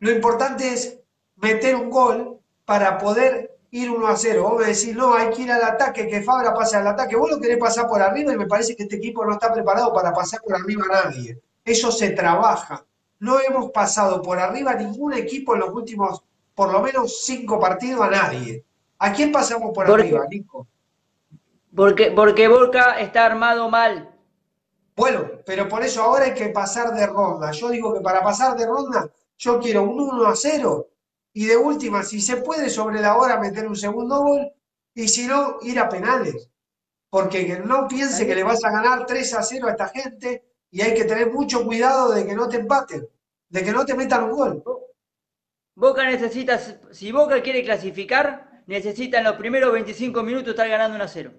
lo importante es meter un gol para poder ir 1 a 0. Vos me decís, no, hay que ir al ataque, que Fabra pase al ataque. Vos lo querés pasar por arriba y me parece que este equipo no está preparado para pasar por arriba a nadie. Eso se trabaja. No hemos pasado por arriba ningún equipo en los últimos, por lo menos, cinco partidos a nadie. ¿A quién pasamos por Porque- arriba, Nico? Porque, porque Boca está armado mal. Bueno, pero por eso ahora hay que pasar de ronda. Yo digo que para pasar de ronda, yo quiero un 1 a 0 y de última, si se puede sobre la hora meter un segundo gol y si no, ir a penales. Porque que no piense que le vas a ganar 3 a 0 a esta gente y hay que tener mucho cuidado de que no te empaten, de que no te metan un gol. Boca necesita, si Boca quiere clasificar, necesita en los primeros 25 minutos estar ganando 1 a 0.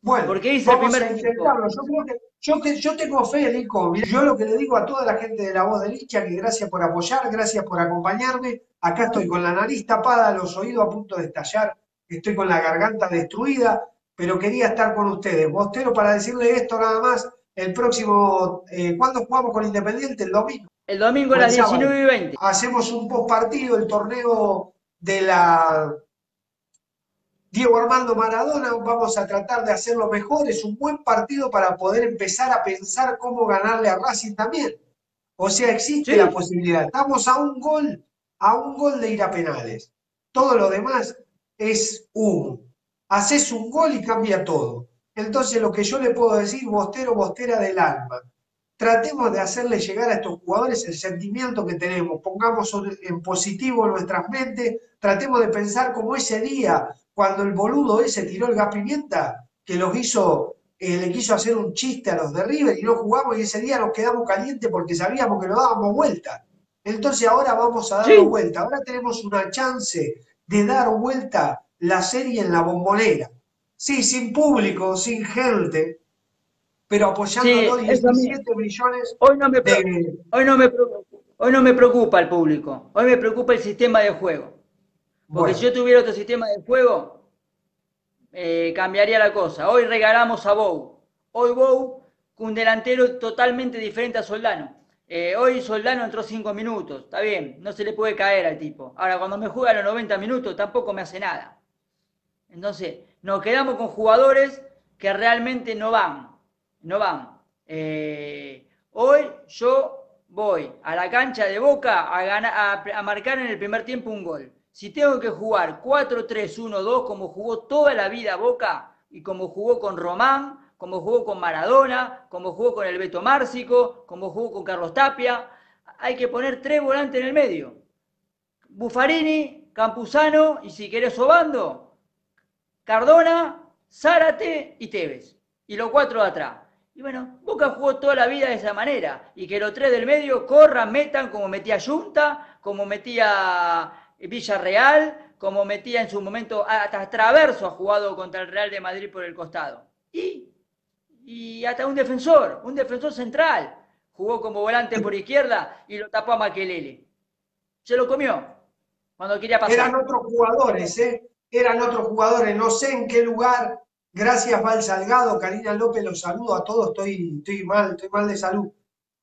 Bueno, Porque hice el vamos primer a intentarlo. Yo creo que yo, yo tengo fe, Nico. Yo lo que le digo a toda la gente de la voz del hincha, que gracias por apoyar, gracias por acompañarme. Acá estoy con la nariz tapada, los oídos a punto de estallar, estoy con la garganta destruida, pero quería estar con ustedes. Bostero, para decirle esto nada más, el próximo, eh, ¿cuándo jugamos con Independiente? El domingo. El domingo a las sábado. 19 y 20. Hacemos un post partido, el torneo de la Diego Armando Maradona, vamos a tratar de hacerlo mejor, es un buen partido para poder empezar a pensar cómo ganarle a Racing también. O sea, existe Sí. la posibilidad. Estamos a un gol, a un gol de ir a penales. Todo lo demás es humo. Haces un gol y cambia todo. Entonces, lo que yo le puedo decir, Bostero, Bostera del alma, tratemos de hacerle llegar a estos jugadores el sentimiento que tenemos, pongamos en positivo nuestras mentes, tratemos de pensar como ese día, cuando el boludo ese tiró el gas pimienta, que los hizo, eh, le quiso hacer un chiste a los de River y no jugamos y ese día nos quedamos calientes porque sabíamos que lo dábamos vuelta. Entonces ahora vamos a Sí. vuelta, ahora tenemos una chance de dar vuelta la serie en la bombonera. Sí, sin público, sin gente, pero apoyando Sí, a los eso a mí- 17 millones Hoy no me, de... hoy no me, hoy no me preocupa el público, hoy me preocupa el sistema de juego. Porque Bueno, si yo tuviera otro sistema de juego, eh, cambiaría la cosa. Hoy regalamos a Bou. Hoy Bou, un delantero totalmente diferente a Soldano. Eh, hoy Soldano entró cinco minutos, está bien, no se le puede caer al tipo. Ahora, cuando me juega los 90 minutos, tampoco me hace nada. Entonces, nos quedamos con jugadores que realmente no van, no van. Eh, hoy yo voy a la cancha de Boca a, ganar, a, marcar en el primer tiempo un gol. Si tengo que jugar 4-3-1-2 como jugó toda la vida Boca y como jugó con Román, como jugó con Maradona, como jugó con el Beto Márcico, como jugó con Carlos Tapia, hay que poner tres volantes en el medio. Buffarini, Campuzano y si querés Obando, Cardona, Zárate y Tevez. Y los cuatro de atrás. Y bueno, Boca jugó toda la vida de esa manera. Y que los tres del medio corran, metan como metía Junta, como metía Villarreal, como metía en su momento, hasta Traverso ha jugado contra el Real de Madrid por el costado. Y, y hasta un defensor, un defensor central. Jugó como volante por izquierda y lo tapó a Maquelele. Se lo comió cuando quería pasar. eran otros jugadores, ¿eh? Eran otros jugadores, no sé en qué lugar. Gracias, Val Salgado, Karina López, los saludo a todos. Estoy, estoy mal, estoy mal de salud.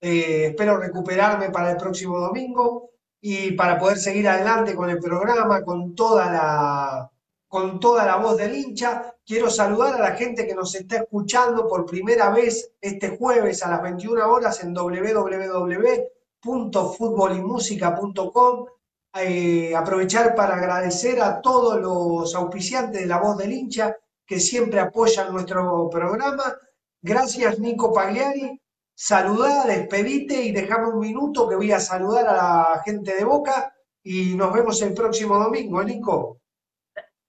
Eh, espero recuperarme para el próximo domingo y para poder seguir adelante con el programa, con toda la, con toda la voz del hincha. Quiero saludar a la gente que nos está escuchando por primera vez este jueves a las 21 horas en www.futbolymusica.com. Eh, aprovechar para agradecer a todos los auspiciantes de la voz del hincha que siempre apoyan nuestro programa. Gracias, Nico Pagliari. Saludá, despedite y dejame un minuto que voy a saludar a la gente de Boca y nos vemos el próximo domingo, Nico.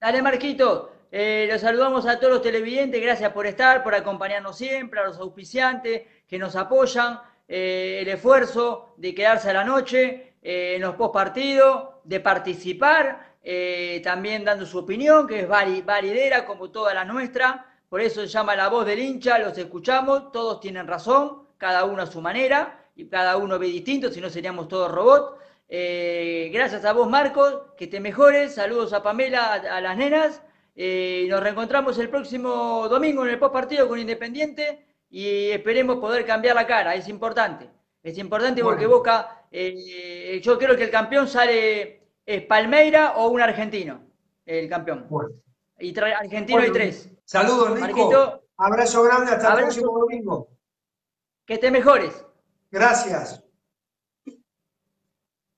Dale, Marquito. Eh, los saludamos a todos los televidentes. Gracias por estar, por acompañarnos siempre, a los auspiciantes que nos apoyan. eh, el esfuerzo de quedarse a la noche eh, en los post partidos, de participar, eh, también dando su opinión, que es validera como toda la nuestra. Por eso se llama la voz del hincha, los escuchamos, todos tienen razón, cada uno a su manera, y cada uno ve distinto, si no seríamos todos robots. Eh, gracias a vos, Marcos, que te mejores. Saludos a Pamela, a, a las nenas. Eh, nos reencontramos el próximo domingo en el post partido con Independiente y esperemos poder cambiar la cara. Es importante. Es importante porque. Boca, eh, yo creo que el campeón sale es Palmeira o un argentino, el campeón. Bueno, Y argentino Bueno, y tres. saludos, Nico. Marquito. Abrazo grande, hasta el próximo domingo. Que te mejores. Gracias.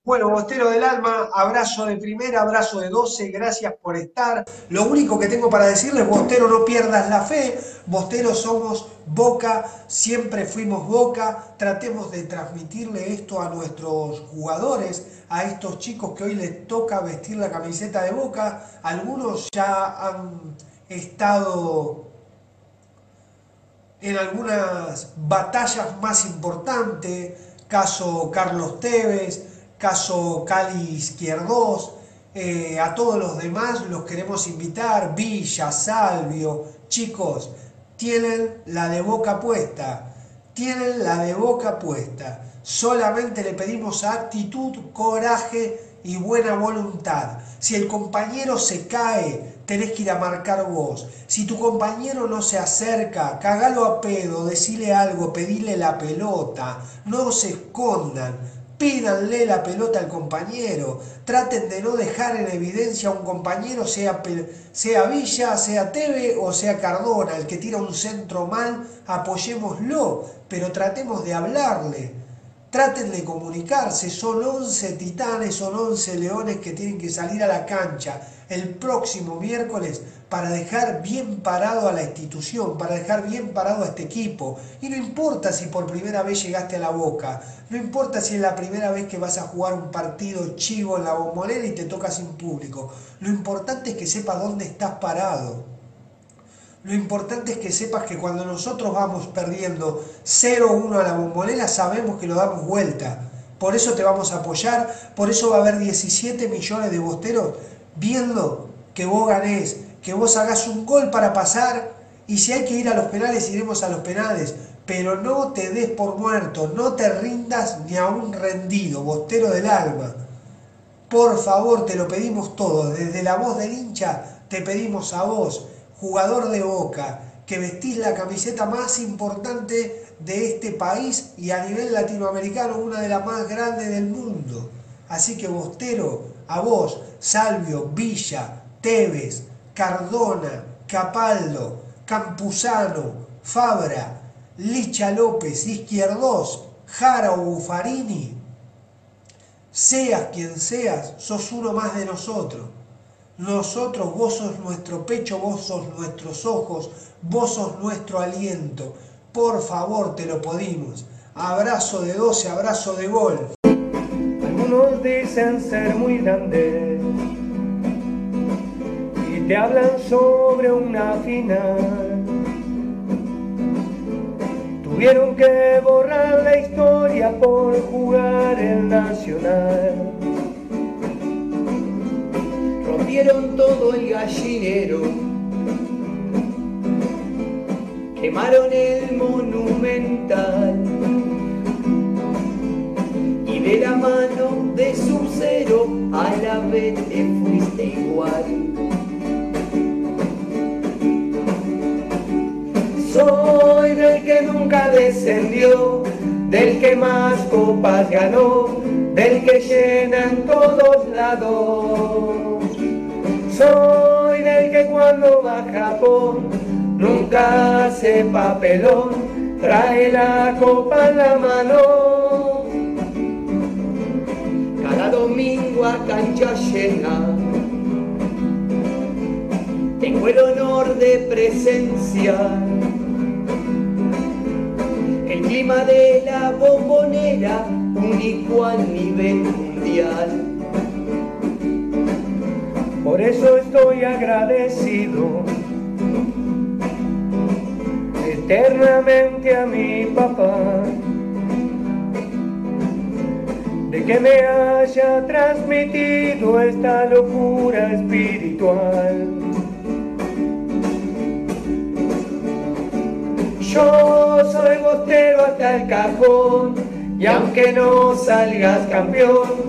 Bueno, Bostero del Alma, abrazo de primera, abrazo de 12, gracias por estar. Lo único que tengo para decirles, Bostero, no pierdas la fe. Bostero somos Boca, siempre fuimos Boca. Tratemos de transmitirle esto a nuestros jugadores, a estos chicos que hoy les toca vestir la camiseta de Boca. Algunos ya han estado en algunas batallas más importantes, caso Carlos Tevez, caso Cali Izquierdos, eh, a todos los demás los queremos invitar, Villa, Salvio, chicos, tienen la de boca puesta, tienen la de boca puesta. Solamente le pedimos actitud, coraje y buena voluntad. Si el compañero se cae, tenés que ir a marcar vos. Si tu compañero no se acerca, cagalo a pedo, decile algo, pedile la pelota, no se escondan. Pídanle la pelota al compañero, traten de no dejar en evidencia a un compañero, sea, sea Villa, sea Teve o sea Cardona, el que tira un centro mal, apoyémoslo, pero tratemos de hablarle, traten de comunicarse, son 11 titanes, son 11 leones que tienen que salir a la cancha el próximo miércoles para dejar bien parado a la institución, para dejar bien parado a este equipo. Y no importa si por primera vez llegaste a la boca, no importa si es la primera vez que vas a jugar un partido chivo en la bombonera y te toca sin público. Lo importante es que sepas dónde estás parado. Lo importante es que sepas que cuando nosotros vamos perdiendo 0-1 a la bombonera sabemos que lo damos vuelta. Por eso te vamos a apoyar, por eso va a haber 17 millones de bosteros viendo que vos ganés, que vos hagas un gol para pasar y si hay que ir a los penales iremos a los penales, pero no te des por muerto, no te rindas ni a un rendido, bostero del alma. Por favor, te lo pedimos todo, desde la voz del hincha te pedimos a vos, jugador de boca, que vestís la camiseta más importante de este país y a nivel latinoamericano una de las más grandes del mundo. Así que Bostero, a vos, Salvio, Villa, Tevez, Cardona, Capaldo, Campuzano, Fabra, Licha López, Izquierdos, Jara o Buffarini, seas quien seas, sos uno más de nosotros. Nosotros, vos sos nuestro pecho, vos sos nuestros ojos, vos sos nuestro aliento. Por favor, te lo pedimos. Abrazo de 12, abrazo de gol. Algunos dicen ser muy grandes y te hablan sobre una final. Tuvieron que borrar la historia por jugar el Nacional. Rompieron todo el gallinero, quemaron el monumental y de la mano de su cero a la vez te fuiste igual. Soy del que nunca descendió, del que más copas ganó, del que llena en todos lados. Soy del que cuando va a Japón nunca hace papelón, trae la copa en la mano. Cada domingo a cancha llena tengo el honor de presenciar el clima de la bombonera, único a nivel mundial. Por eso estoy agradecido eternamente a mi papá de que me haya transmitido esta locura espiritual. Yo soy bostero hasta el cajón y aunque no salgas campeón,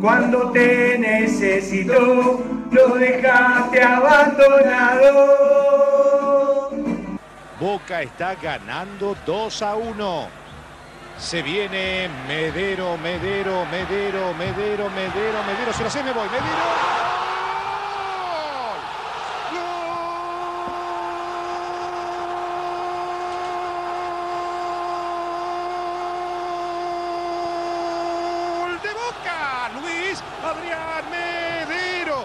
cuando te necesito, lo dejaste abandonado. Boca está ganando 2 a 1. Se viene Medero, Medero, Medero, Medero, Medero, Medero. Se lo sé, me voy. Medero. ¡Gol de Boca! Luis Adrián Medero.